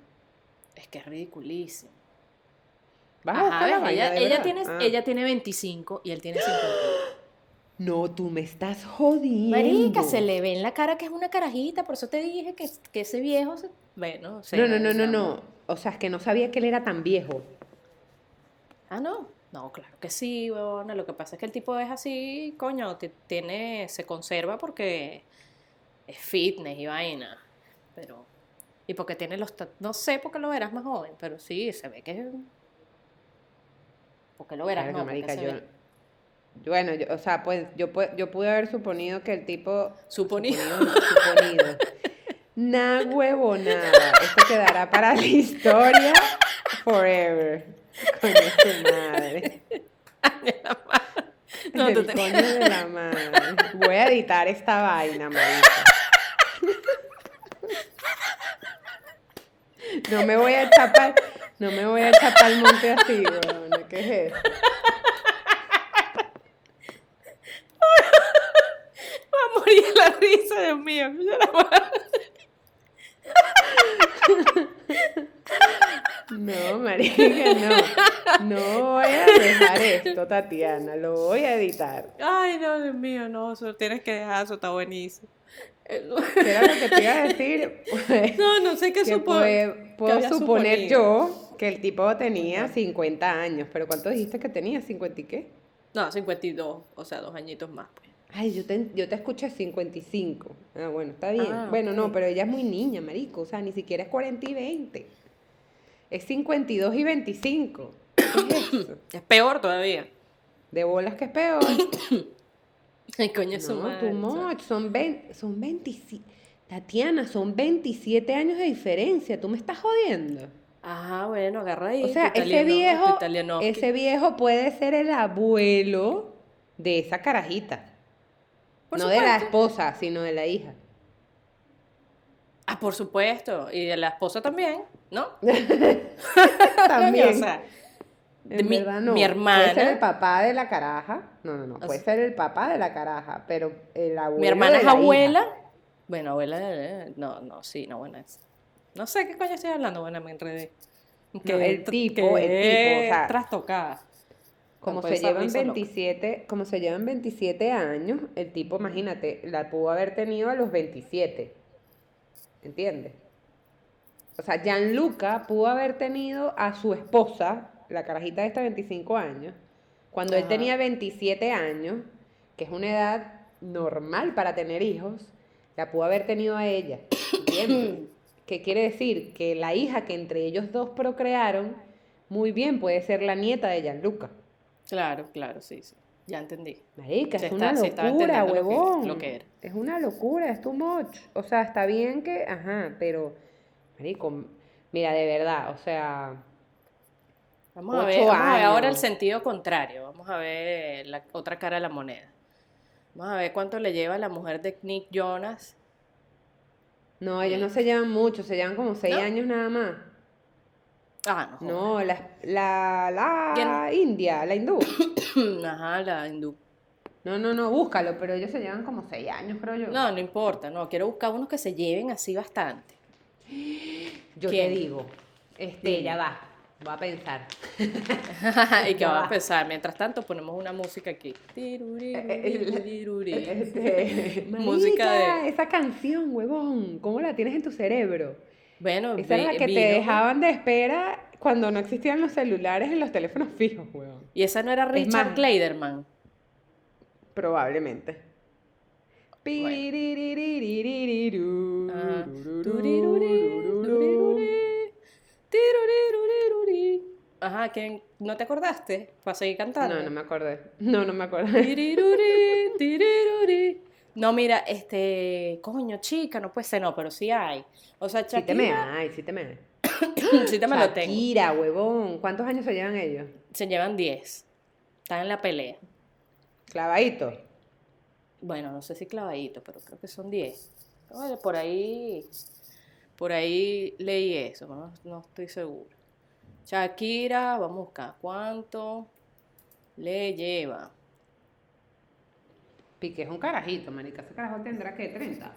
es que es ridiculísimo. ¿Vas a Ajá, la ¿ves? vaina ella, ella tiene, Ah. ella tiene 25 y él tiene 50. No, tú me estás jodiendo. Marica, se le ve en la cara que es una carajita, por eso te dije que, que ese viejo, se- bueno, se- No, no, no, no, no. O sea, es que no sabía que él era tan viejo. Ah, no. No, claro que sí, huevona. Lo que pasa es que el tipo es así, coño, te- tiene, se conserva porque es fitness y vaina. Pero, y porque tiene los, no sé por qué lo verás más joven, pero sí, se ve que es, porque lo verás no, marica, se yo, ve. bueno, yo- o sea, pues yo, yo pude haber suponido que el tipo... Suponido. Suponido. suponido. Nah, huevonada. Esto quedará para la historia forever. Coño de su madre. No, tú te- coño de la madre. Voy a editar esta vaina, marica. No me voy a echar pa'l- no me voy a echar pa'l monte así, weón. ¿Qué es eso? Va a morir la risa, Dios mío. escucha la madre. No, marica, no. No voy a dejar esto, Tatiana. Lo voy a editar. Ay, no, Dios mío, no, eso tienes que dejar, eso está buenísimo. ¿Qué era lo que te iba a decir? Pues, No, no sé qué que supo. puede- puedo suponer suponido. yo que el tipo tenía 50 años. ¿Pero cuánto dijiste que tenía? ¿50 y qué? No, 52, o sea, dos añitos más. Ay, yo te, yo te escuché 55. Ah, bueno, está bien. Ah, bueno, no, ok. pero ella es muy niña, marico. O sea, ni siquiera es 40 y 20. Es 52 y 25. ¿Qué es eso? Es peor todavía. De bolas que es peor. Ay, coño, No, madre, too much. Son, 20, son 27. Tatiana, son 27 años de diferencia. ¿Tú me estás jodiendo? Ajá, bueno, agarra ahí. O sea, ese viejo, ese viejo puede ser el abuelo de esa carajita. Por no de la esposa, sino de la hija. Ah, por supuesto. Y de la esposa también, ¿no? También. O sea, de En mi- verdad no. mi Puede ser hermana- el papá de la caraja. No, no, no. Puede sea- ser el papá de la caraja, pero el abuelo mi hermana de es la hija. abuela. Bueno, abuela, eh, no, no, sí, no, bueno, es. No sé qué coño estoy hablando, bueno, me enredé. No, el tipo, el tipo, o sea, trastocada. Como Después se llevan risa loca. 27, como se llevan 27 años, el tipo, imagínate, la pudo haber tenido a los 27. ¿Entiendes? O sea, Gianluca pudo haber tenido a su esposa, la carajita de esta 25 años, cuando él tenía 27 años, que es una edad normal para tener hijos, la pudo haber tenido a ella. ¿Qué quiere decir? Que la hija que entre ellos dos procrearon, muy bien puede ser la nieta de Gianluca. Claro, claro, sí, sí. Ya entendí. Marica, Se es está- una locura, entendiendo lo que- huevón. lo que era. Es una locura, es too much. O sea, está bien que, ajá, pero, marico, mira, de verdad, o sea, Vamos a ver, vamos a ver ahora el sentido contrario. Vamos a ver la otra cara de la moneda. Vamos a ver cuánto le lleva la mujer de Nick Jonas. no, ellos no se llevan mucho, se llevan como seis ¿No? años nada más. Ah, no. No, la, la, la. India, la hindú. Ajá, la hindú. No, no, no, búscalo, pero ellos se llevan como seis años, creo yo. No, no importa, no. Quiero buscar unos que se lleven así bastante. yo ¿quién? te digo, este, ya va, voy a pensar. y que va. a empezar. Mientras tanto, ponemos una música aquí. Tirurirurirurirurí. Este, Música de- esa canción, huevón, ¿cómo la tienes en tu cerebro? Bueno, Esa era la que te dejaban de espera cuando no existían los celulares en los teléfonos fijos, weón. Y esa no era Richard más- Kleiderman. Probablemente. Ah. Ajá, ¿quién? ¿no te acordaste? Para seguir cantando. No, no me acordé. No, no me acordé. No, mira, este, coño, chica, no puede ser, no, pero sí hay. O sea, Sí te me Shakira, ay, sí te me sí te me lo tengo. Shakira, huevón. ¿Cuántos años se llevan ellos? Se llevan 10. Están en la pelea. Clavadito. Bueno, no sé si clavadito, pero creo que son 10. Bueno, por ahí, por ahí leí eso, no, no estoy seguro. Shakira, vamos a buscar cuánto le lleva. Piqué es un carajito, marica. Ese carajo tendrá que 30.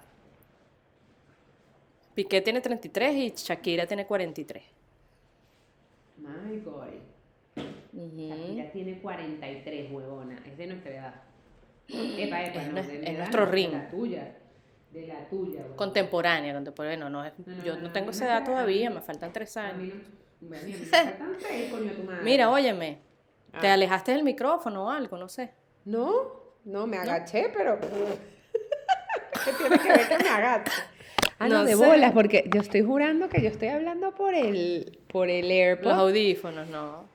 Piqué tiene 33 y Shakira tiene 43. My God. Ujú. Shakira tiene 43, huevona. Es de nuestra edad. Epa, epa, Es no, es edad, nuestro ring. De la tuya. De la tuya, huevona. Contemporánea, contemporánea. No, no, es- No, no, yo no, tengo esa edad todavía, me faltan tres años. Bueno, me faltan seis, coño, tu madre. Mira, óyeme, te Ah. alejaste del micrófono o algo, no sé. No, no, me agaché, pero. ¿Qué tiene que ver que me agache? Ah, no, No de sé. bolas, porque yo estoy jurando que yo estoy hablando por el, por el Los AirPod. audífonos, no.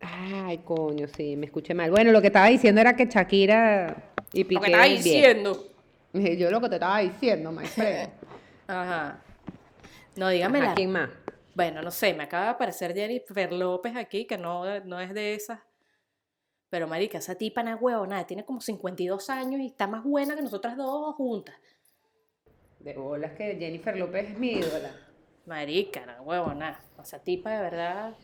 Ay, coño, sí, me escuché mal. Bueno, lo que estaba diciendo era que Shakira y Piqué Lo que estaba bien. diciendo. Yo lo que te estaba diciendo, my friend. Ajá. No, dígamela. Ajá, ¿Quién más? Bueno, no sé, me acaba de aparecer Jennifer López aquí, que no, no es de esas. Pero, marica, esa tipa no es huevona, tiene como 52 años y está más buena que nosotras dos juntas. De bolas que Jennifer López es mi ídola. Marica, no huevona. Esa tipa de verdad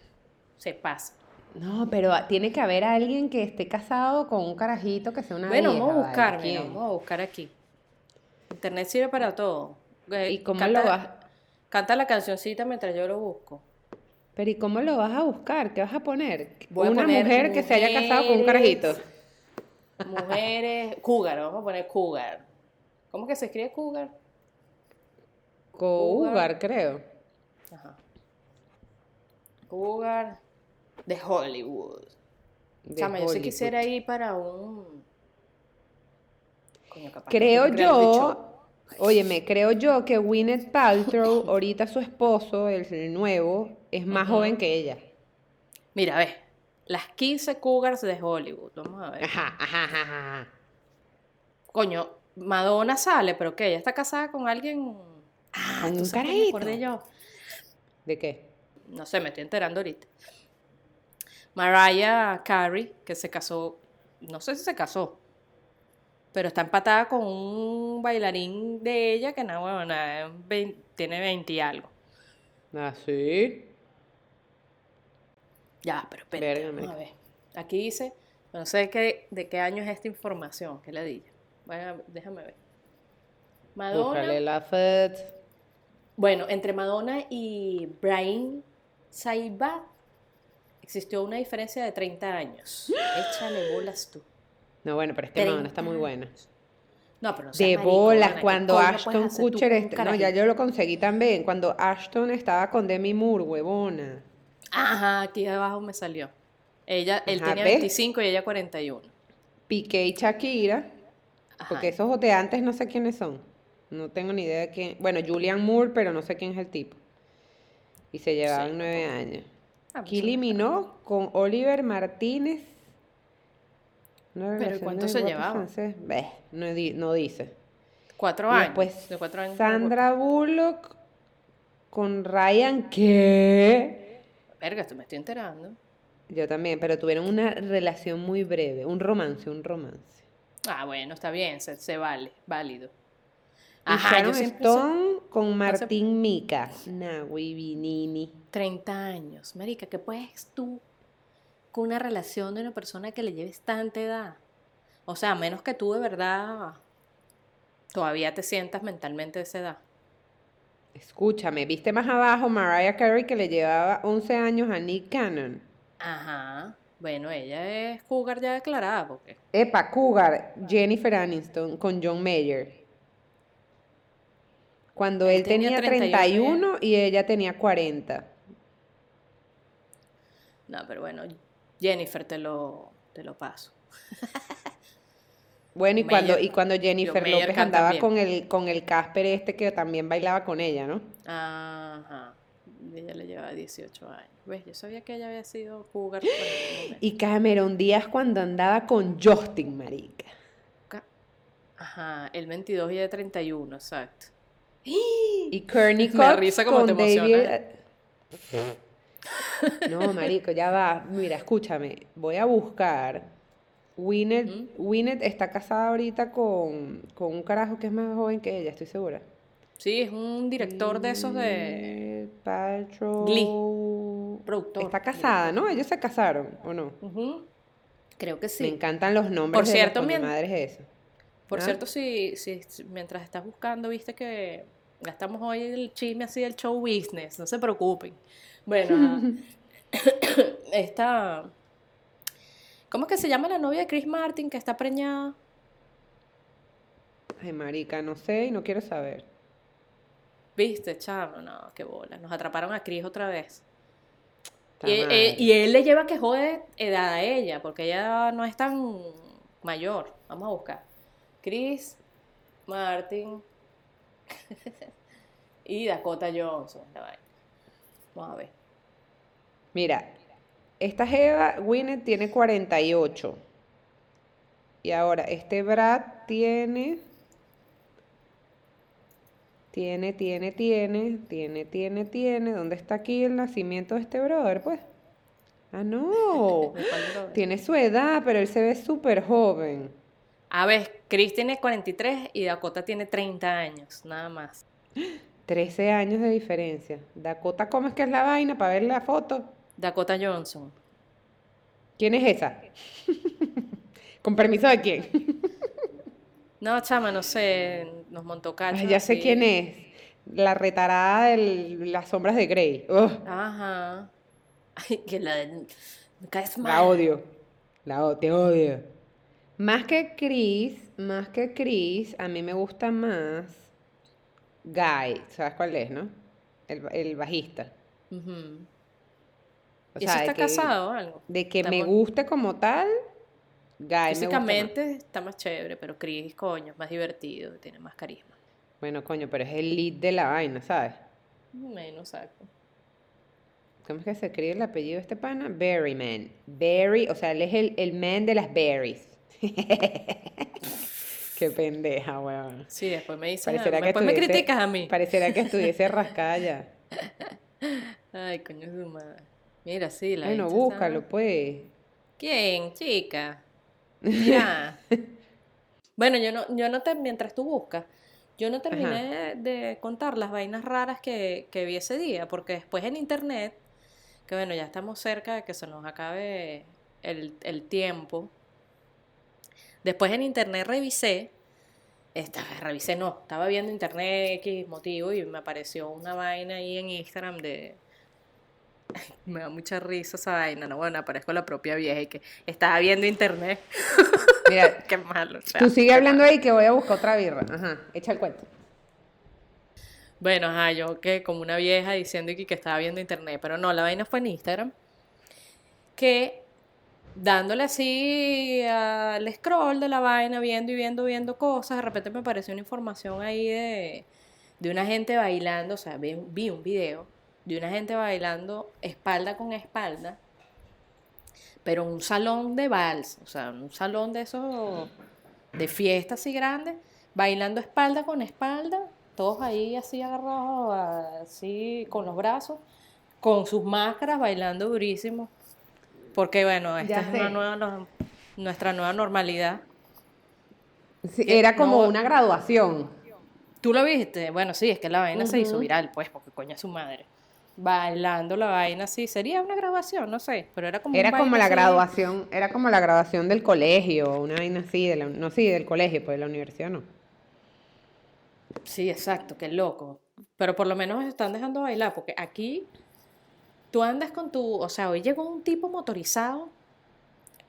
se pasa. No, pero tiene que haber alguien que esté casado con un carajito que sea una bueno, vieja, vamos a ¿vale? buscar, mira, ¿Quién? vamos a buscar aquí. Internet sirve para todo. Eh, ¿Y cómo canta- lo vas? Canta la cancioncita mientras yo lo busco. Pero ¿y cómo lo vas a buscar? ¿Qué vas a poner? Voy a una poner mujer que se haya casado con un carajito. Mujeres, cougar, vamos a poner cougar. ¿Cómo que se escribe cougar? Cougar, creo. Ajá. Cougar de Hollywood. de Chama, yo sí Hollywood. quisiera ir para un. Coño, capaz que Creo yo, óyeme, creo yo que Gwyneth Paltrow, ahorita su esposo, el nuevo, es más joven que ella. Mira, ve. Las 15 cougars de Hollywood. Vamos a ver. Ajá, ajá, ajá, ajá. Coño, Madonna sale, pero ¿qué? Ella está casada con alguien. Ah, Con ¿tú un sabes me carajito. acordé yo? ¿De qué? No sé, me estoy enterando ahorita. Mariah Carey, que se casó, no sé si se casó, pero está empatada con un bailarín de ella que no, bueno, tiene 20 y algo. Ah, sí. Ya, pero espérate, Verga, vamos a marica. ver. Aquí dice, no sé qué, de qué año es esta información, qué le dije. Bueno, déjame ver. Madonna, Búscale la Fed. bueno, entre Madonna y Brian Saiba existió una diferencia de 30 años. Échale bolas tú. No, bueno, pero es que Madonna está muy 30 buena. No, pero no De bolas, ¿qué cuando Ashton Kutcher... este- No, ya yo lo conseguí también. Cuando Ashton estaba con Demi Moore, huevona. Ajá, aquí abajo me salió. Ella, él Ajá, tenía ¿ves? 25 y ella 41. Piqué y Shakira. Ajá. Porque esos de antes no sé quiénes son. No tengo ni idea de quién. Bueno, Julian Moore, pero no sé quién es el tipo. Y se llevaban Sí, nueve años. Ah, pues Kylie son- Minogue con Oliver Martínez. Una ¿y relación cuánto se llevaban? no, no dice. Cuatro Y años. después de cuatro años. Sandra Bullock con Ryan, ¿qué? Verga, esto me estoy enterando. Yo también, pero tuvieron una relación muy breve, un romance, un romance. Ah, bueno, está bien, se, se vale, válido. Ajá, yo Sharon Stone con Martín Mica. Nahui Vinini. 30 años. Marica, ¿qué puedes tú con una relación de una persona que le lleves tanta edad? O sea, a menos que tú de verdad todavía te sientas mentalmente de esa edad. Escúchame, ¿viste más abajo Mariah Carey que le llevaba 11 años a Nick Cannon? Ajá. Bueno, ella es cougar ya declarada, porque. Epa, Cougar, Jennifer Aniston con John Mayer. Cuando Él él, tenía, tenía 31 y ella tenía 40. No, pero bueno, Jennifer te lo, te lo paso. Bueno, y Mayer- cuando, y cuando Jennifer López andaba con el, con el Casper este que también bailaba con ella, ¿no? Ajá. Ella le llevaba 18 años. ¿Ves? Yo sabía que ella había sido momento. Y Cameron Díaz cuando andaba con Justin, marica. Ajá, el 22 y ella 31, exacto. Y Kearney Me Cox risa cómo con te David... emociona. No, marico, ya va. Mira, escúchame. Voy a buscar. Winnet, Winnet está casada ahorita con, con un carajo que es más joven que ella, estoy segura. Sí, es un director de esos de Paltrow. Glee. productor. Está casada, ¿no? Ellos se casaron, ¿o no? Creo que Me sí. encantan los nombres Por de cierto, las mien- madres esas. Por ¿Ah? cierto, si, si mientras estás buscando, viste que gastamos hoy el chisme así del show business, no se preocupen. Bueno, ajá. esta... ¿Cómo es que se llama la novia de Chris Martin que está preñada? Ay, marica, no sé y no quiero saber. ¿Viste, chamo? No, qué bola. Nos atraparon a Chris otra vez. Y, eh, y él le lleva que jode edad a ella, porque ella no es tan mayor. Vamos a buscar. Chris Martin y Dakota Johnson. Vamos a ver. Mira, esta Jeva Gwyneth tiene 48. Y ahora, este Brad tiene. Tiene, tiene, tiene, tiene, tiene, tiene. ¿Dónde está aquí el nacimiento de este brother, pues? Ah, no. Tiene su edad, pero él se ve súper joven. A ver, Chris tiene 43 y Dakota tiene 30 años, nada más. 13 años de diferencia. Dakota, ¿cómo es que es la vaina para ver la foto? Dakota Johnson. ¿Quién es esa? ¿Con permiso de quién? No, chama, no sé, nos montó cacho. Ya sé quién es. La retarada de las sombras de Grey. Ugh, Ajá. Ay, que la... Me caes la mal. odio. La o- te odio. Más que Chris, más que Chris, a mí me gusta más Guy. ¿Sabes cuál es, no? El, el bajista. Ujú. O ¿Y sea, de está que- casado o algo? De que me guste como tal, Guy me gusta más. Físicamente está más chévere, pero Chris, coño, es más divertido, tiene más carisma. Bueno, coño, pero es el lead de la vaina, ¿sabes? Menos saco. ¿Cómo es que se escribe el apellido de este pana? Berryman. Berry, o sea, él es el, el man de las berries. Qué pendeja, weón. Sí, después me dicen, Pareciera ah, que después me estuviese- criticas a mí. Pareciera que estuviese rascada ya. Ay, coño su madre. Mira, sí, la Bueno, búscalo, pues. ¿Quién, chica? Mira. bueno, yo no, yo no te, mientras tú buscas, yo no terminé de contar las vainas raras que, que vi ese día, porque después en internet, que bueno, ya estamos cerca de que se nos acabe el, el tiempo. Después en internet revisé, estaba, revisé no, estaba viendo internet X motivo y me apareció una vaina ahí en Instagram de, me da mucha risa esa vaina, no, bueno, aparezco la propia vieja y que estaba viendo internet. Mira, Qué malo. o sea, tú sigue hablando malo. ahí que voy a buscar otra birra. Ajá, echa el cuento. Bueno, ajá, yo que como una vieja diciendo que, que estaba viendo internet, pero no, la vaina fue en Instagram. Que dándole así al scroll de la vaina, viendo y viendo, viendo cosas, de repente me apareció una información ahí de, de una gente bailando, o sea, vi, vi un video de una gente bailando espalda con espalda, pero un salón de vals, o sea, un salón de esos, de fiesta así grande, bailando espalda con espalda, todos ahí así agarrados, así con los brazos, con sus máscaras, bailando durísimo. Porque bueno, esta Ya es una nueva, nuestra nueva normalidad. Sí, era como no- una graduación. ¿Tú lo viste? Bueno, sí, es que la vaina se hizo viral, pues, porque coño es su madre. Bailando la vaina así, sería una grabación, no sé, pero era como Era como la así. graduación, era como la graduación del colegio, una vaina así, de la, no, sí, del colegio, pues de la universidad no. Sí, exacto, qué loco. Pero por lo menos están dejando bailar, porque aquí tú andas con tu, o sea, hoy llegó un tipo motorizado.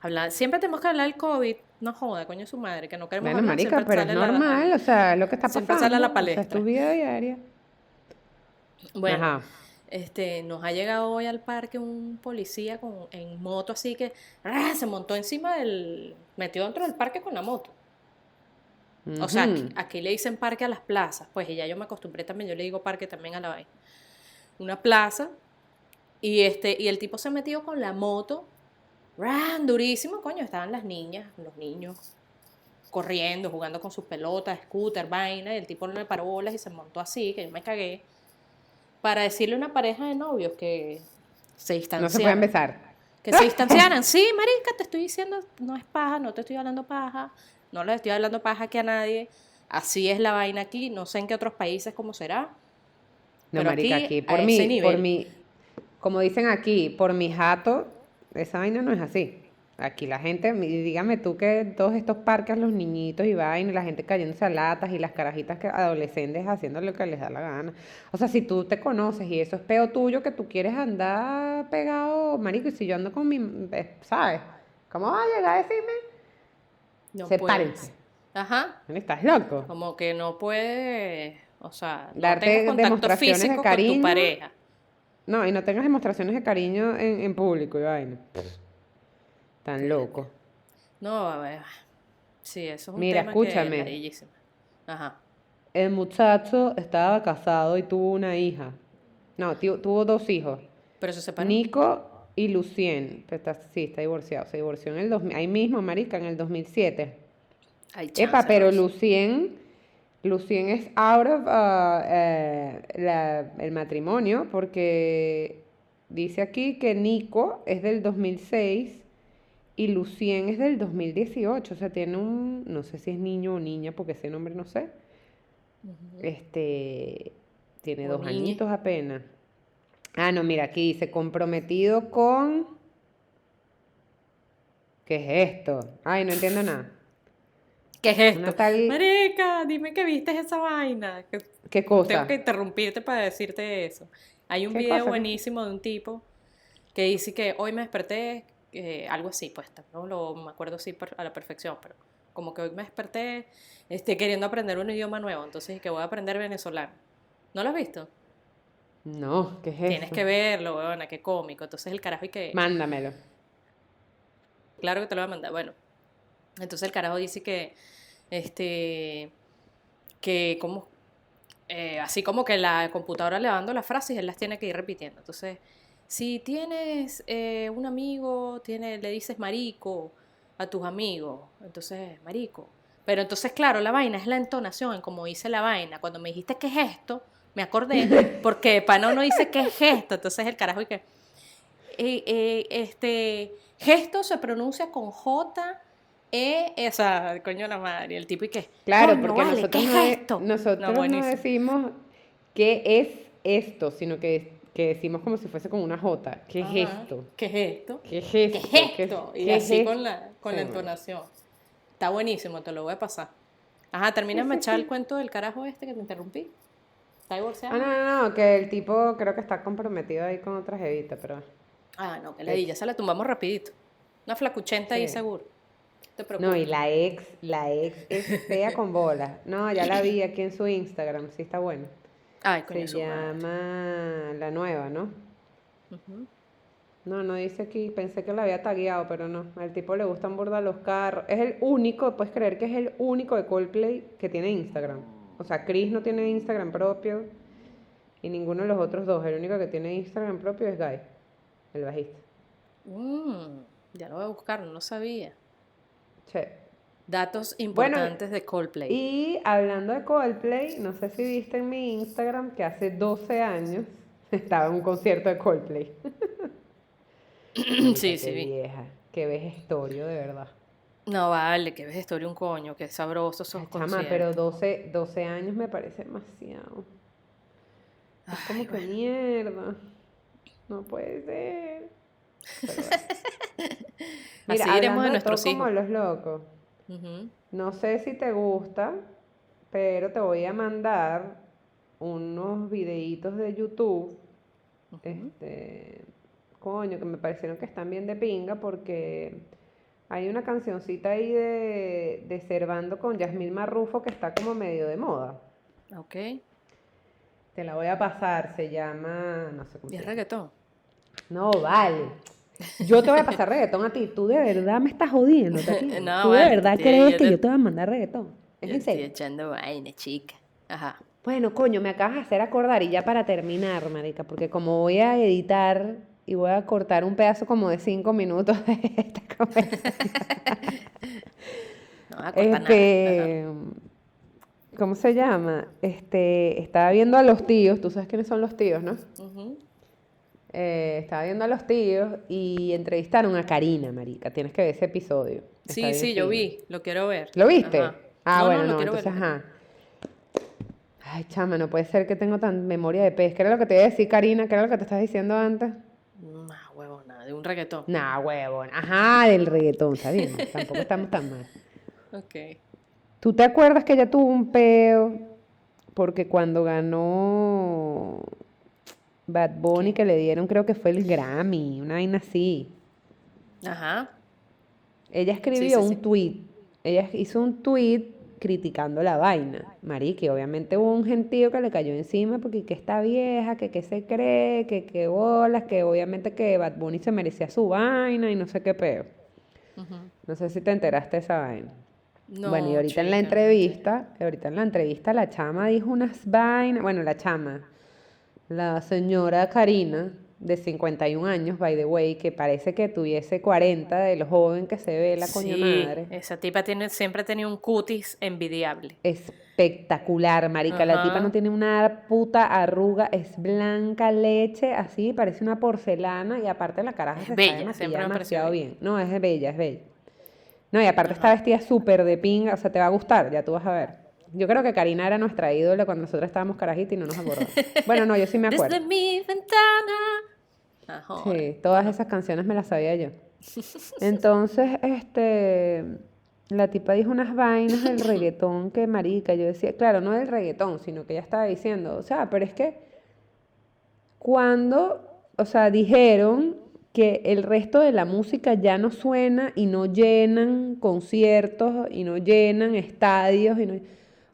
Habla, siempre tenemos que hablar del COVID, no joda, coño su madre, que no queremos Bueno, hablar, marica, siempre pero es la- normal, o sea, lo que está siempre pasando. sale a la o sea, palestra. es tu vida diaria. Bueno, Ajá. Este, nos ha llegado hoy al parque un policía con, en moto así que ¡ah! se montó encima del, metió dentro del parque con la moto. O sea, aquí, le dicen parque a las plazas, pues y ya yo me acostumbré también, yo le digo parque también a la vaina. Una plaza y este y el tipo se metió con la moto, ¡ran! durísimo, coño, estaban las niñas, los niños corriendo, jugando con sus pelotas, scooter, vaina, y el tipo no le paró bolas y se montó así, que yo me cagué, para decirle a una pareja de novios que se No distanciaran. se pueden besar. Que se distanciaran. Sí, marica, te estoy diciendo, no es paja, no te estoy hablando paja, no le estoy hablando paja aquí a nadie. Así es la vaina aquí, no sé en qué otros países cómo será. No, Pero marica, aquí, por mi, por mi, como dicen aquí, por mi jato, esa vaina no es así. Aquí la gente, dígame tú que todos estos parques, los niñitos y vaina, y la gente cayéndose a latas y las carajitas que adolescentes haciendo lo que les da la gana. O sea, si tú te conoces y eso es peo tuyo que tú quieres andar pegado, marico, y si yo ando con mi, eh, ¿sabes? ¿Cómo vas a llegar a decirme? No Sepárense. Ajá. ¿Estás loco? Como que no puedes, o sea, no Darte tengas contacto demostraciones de con tu cariño. pareja. No, y no tengas demostraciones de cariño en, en público y vaina. Tan loco. No, a ver. Sí, eso es un Mira, tema que escúchame. es. Ajá. El muchacho estaba casado y tuvo una hija. No, tu- tuvo dos hijos. Pero se separó. Nico y Lucien. Pero está, sí, está divorciado. Se divorció en el 2000, ahí mismo, marica, en el 2007. Hay Epa, chance, pero Rosy. Lucien, Lucien es out of uh, eh, la- el matrimonio porque dice aquí que Nico es del 2006 y Lucien es del 2018. O sea, tiene un, no sé si es niño o niña porque ese nombre no sé. Este, tiene O dos añitos apenas. Ah, no, mira, aquí dice comprometido con... ¿Qué es esto? Ay, no entiendo nada. ¿Qué es esto? Tal- Marica, dime que viste esa vaina. que ¿Qué cosa? Tengo que interrumpirte para decirte eso. Hay un ¿Qué video buenísimo de un tipo que dice que hoy me desperté, eh, algo así, pues no lo me acuerdo así per- a la perfección, pero como que hoy me desperté este, queriendo aprender un idioma nuevo, entonces que voy a aprender venezolano. ¿No lo has visto? No, ¿qué es Tienes que verlo, weona, qué cómico. Entonces el carajo y que... Mándamelo. Claro que te lo voy a mandar. Bueno, entonces el carajo dice que, este, que como, eh, así como que la computadora le va dando las frases, él las tiene que ir repitiendo. Entonces, si tienes eh, un amigo, tiene, le dices marico a tus amigos, entonces marico. Pero entonces, claro, la vaina es la entonación, en como dice la vaina. Cuando me dijiste qué es esto, me acordé, porque de pana uno dice qué es esto, entonces el carajo y que eh, eh, este gesto se pronuncia con J, E, esa, coño la madre, el tipo y qué. Claro, porque vale, nosotros, ¿qué no, es esto? nosotros No, no decimos qué es esto, sino que, que decimos como si fuese con una J. ¿Qué es Ajá. esto? ¿Qué es esto? ¿Qué es ¿Qué esto? es esto? Y qué es así con la, con la entonación. Está buenísimo, te lo voy a pasar. Ajá, termina de echar el cuento del carajo este que te interrumpí. ¿Está divorciado? Ah, no, no, no, que el tipo creo que está comprometido ahí con otra jevita, pero... Ah, no, que le ya se la tumbamos rapidito. Una flacuchenta ahí Sí. seguro. No te No, preocupes. y la ex, la ex es fea con bolas. No, ya la vi aquí en su Instagram, sí está bueno. Ay, coño, Se llama La Nueva, ¿no? No, no dice aquí, pensé que la había tagueado, pero no. Al tipo le gustan bordar los carros. Es el único, puedes creer que es el único de Coldplay que tiene Instagram. O sea, Chris no tiene Instagram propio y ninguno de los otros dos. El único que tiene Instagram propio es Guy, el bajista. Mm, ya lo voy a buscar, no lo sabía. Che. Datos Bueno, importantes de Coldplay. Y hablando de Coldplay, no sé si viste en mi Instagram que hace 12 años estaba en un concierto de Coldplay. sí, Qué sí, vi. vieja, qué vejestorio, de verdad. No vale, que ves historia un coño, que sabroso esos Ay, Chama, conciertos. pero 12, 12 años me parece demasiado. Es como que mierda. No puede ser. Pero bueno. Así Mira, iremos de nuestros todo como hijos. los locos. No sé si te gusta, pero te voy a mandar unos videitos de YouTube. Este, coño, que me parecieron que están bien de pinga porque hay una cancioncita ahí de, de Servando con Yasmín Marrufo que está como medio de moda. Ok. Te la voy a pasar, se llama, no sé cómo ¿Y es reggaetón? No, vale. Yo te voy a pasar reggaetón a ti. Tú de verdad me estás jodiendo. No, Tú de verdad tía, crees yo que te- yo te voy a mandar reggaetón. ¿Es Yo en estoy serio? echando vaina, chica. Ajá. Bueno, coño, me acabas de hacer acordar y ya para terminar, marica, porque como voy a editar y voy a cortar un pedazo como de cinco minutos de esta conversación, No a cortar nada. Este, ¿cómo se llama? Este, estaba viendo a los tíos, tú sabes quiénes son los tíos, ¿no? Ujú. Eh, estaba viendo a los tíos y entrevistaron a Karina, marica, tienes que ver ese episodio. Está Sí, sí, yo vi, lo quiero ver. ¿Lo viste? Ajá. Ah, No, no, bueno, lo no, quiero ver, entonces, lo ajá. Ay, chama, no puede ser que tengo tan memoria de pez. ¿Qué era lo que te iba a decir, Karina? ¿Qué era lo que te estás diciendo antes? Más huevo, nada. de un reggaetón. Nah, huevón. Ajá, del reggaetón, bien. Tampoco estamos tan mal. Ok. ¿Tú te acuerdas que ella tuvo un peo? Porque cuando ganó Bad Bunny, que le dieron, creo que fue el Grammy, una vaina así. Ajá. Ella escribió sí, un sí. tweet. Ella hizo un tweet criticando la vaina. Marique, obviamente hubo un gentío que le cayó encima porque que está vieja, que qué se cree, que qué bolas, que obviamente que Bad Bunny se merecía su vaina y no sé qué peo. No sé si te enteraste de esa vaina. No, bueno, y ahorita en la entrevista, ahorita en la entrevista la chama dijo unas vainas, bueno, la chama, la señora Karina, de 51 años, by the way, que parece que tuviese 40 de lo joven que se ve la Sí, madre. esa tipa tiene, siempre ha tenido un cutis envidiable. Espectacular, marica. La tipa no tiene una puta arruga, es blanca leche, así, parece una porcelana y aparte la caraja Es se bella, sabe siempre me demasiado bien. No, es bella, es bella. No, y aparte está vestida súper de pinga, o sea, te va a gustar, ya tú vas a ver. Yo creo que Karina era nuestra ídola cuando nosotros estábamos carajitas y no nos acordamos. Bueno, no, yo sí me acuerdo. Desde mi ventana. Ajá. Sí, todas esas canciones me las sabía yo. Entonces, este, la tipa dijo unas vainas del reggaetón que marica, yo decía, claro, no del reggaetón, sino que ella estaba diciendo, o sea, pero es que cuando, o sea, dijeron que el resto de la música ya no suena y no llenan conciertos y no llenan estadios y no...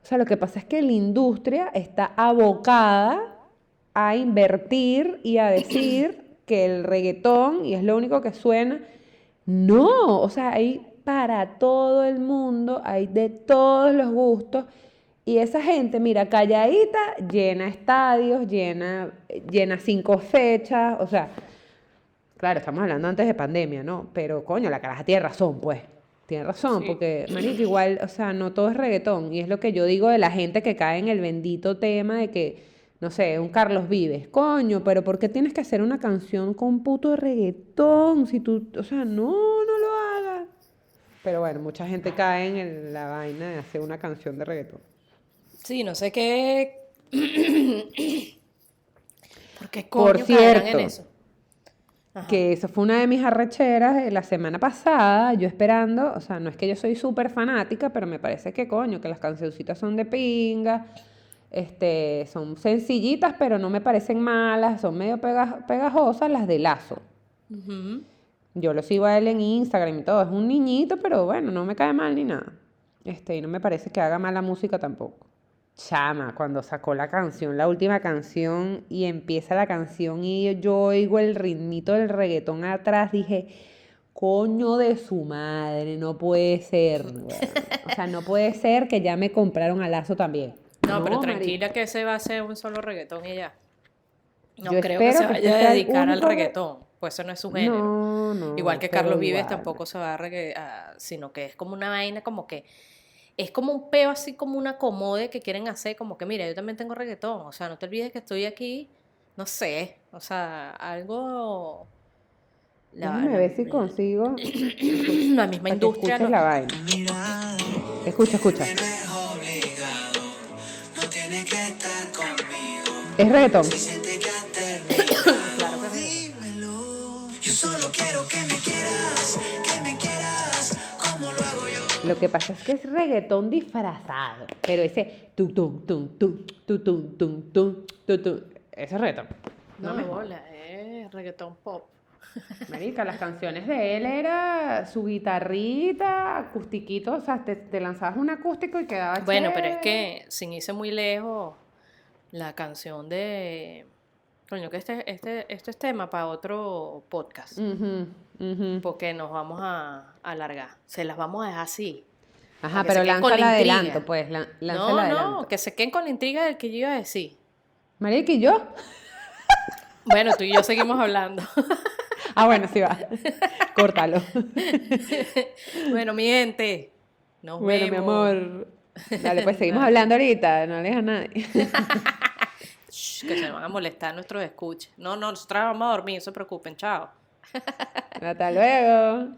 O sea, lo que pasa es que la industria está abocada a invertir y a decir que el reggaetón, y es lo único que suena, no, o sea, hay para todo el mundo, hay de todos los gustos, y esa gente, mira, calladita, llena estadios, llena, llena cinco fechas, o sea, claro, estamos hablando antes de pandemia, ¿no? Pero coño, la caraja tiene razón, pues. Tiene razón, Sí. porque, marica, igual, o sea, no todo es reggaetón. Y es lo que yo digo de la gente que cae en el bendito tema de que, no sé, un Carlos Vives. Coño, pero ¿por qué tienes que hacer una canción con puto reggaetón? Si tú, o sea, no, no lo hagas. Pero bueno, mucha gente cae en el- la vaina de hacer una canción de reggaetón. Sí, no sé qué. ¿Por qué Por coño en cierto, eso? Ajá. Que eso fue una de mis arrecheras de la semana pasada, yo esperando, o sea, no es que yo soy súper fanática, pero me parece que coño, que las cancioncitas son de pinga, este, son sencillitas, pero no me parecen malas, son medio pega- pegajosas las de Lazo. Yo lo sigo a él en Instagram y todo, es un niñito, pero bueno, no me cae mal ni nada. Este, y no me parece que haga mala música tampoco. Chama, cuando sacó la canción, la última canción, y empieza la canción y yo oigo el ritmito del reggaetón atrás, dije, coño de su madre, no puede ser. weón". O sea, no puede ser que ya me compraron a Lazo también. No, pero tranquila que ese va a ser un solo reggaetón y ya. No Yo creo que se vaya a dedicar al reggaetón, pues eso no es su género. No, no. Igual que Carlos Vives tampoco se va a reggae- a- sino que es como una vaina como que es como un peo así como una comode que quieren hacer, como que mira, yo también tengo reggaetón, o sea, no te olvides que estoy aquí, no sé, o sea, algo la, Déjame ver si consigo la misma industria escuches lo- la vaina. Escucha, escucha. No tiene que estar conmigo. Es reggaetón. Lo que pasa es que es reggaetón disfrazado. Pero ese tum tum tum tum tum tum tum tum tum. Eso es reggaetón. No, me bola, es reggaetón pop. Marica, las canciones de él era su guitarrita, acustiquito, o sea, te, te lanzabas un acústico y quedaba Bueno, pero es que sin irse muy lejos, la canción de coño, que este, este, este es tema para otro podcast. Porque nos vamos a alargar. Se las vamos a dejar así. Ajá, pero con la adelanto, pues, la- No, no, que se queden con la intriga del que yo iba a decir. Marica, ¿y yo? Bueno, tú y yo seguimos hablando. Ah, bueno, sí va. Córtalo. bueno, mi gente. Nos Bueno, mi amor. Dale, pues seguimos hablando ahorita, no le dejes a nadie. Shh, que se van a molestar nuestros escuches. No, no, nosotros vamos a dormir, no se preocupen, chao. Hasta luego.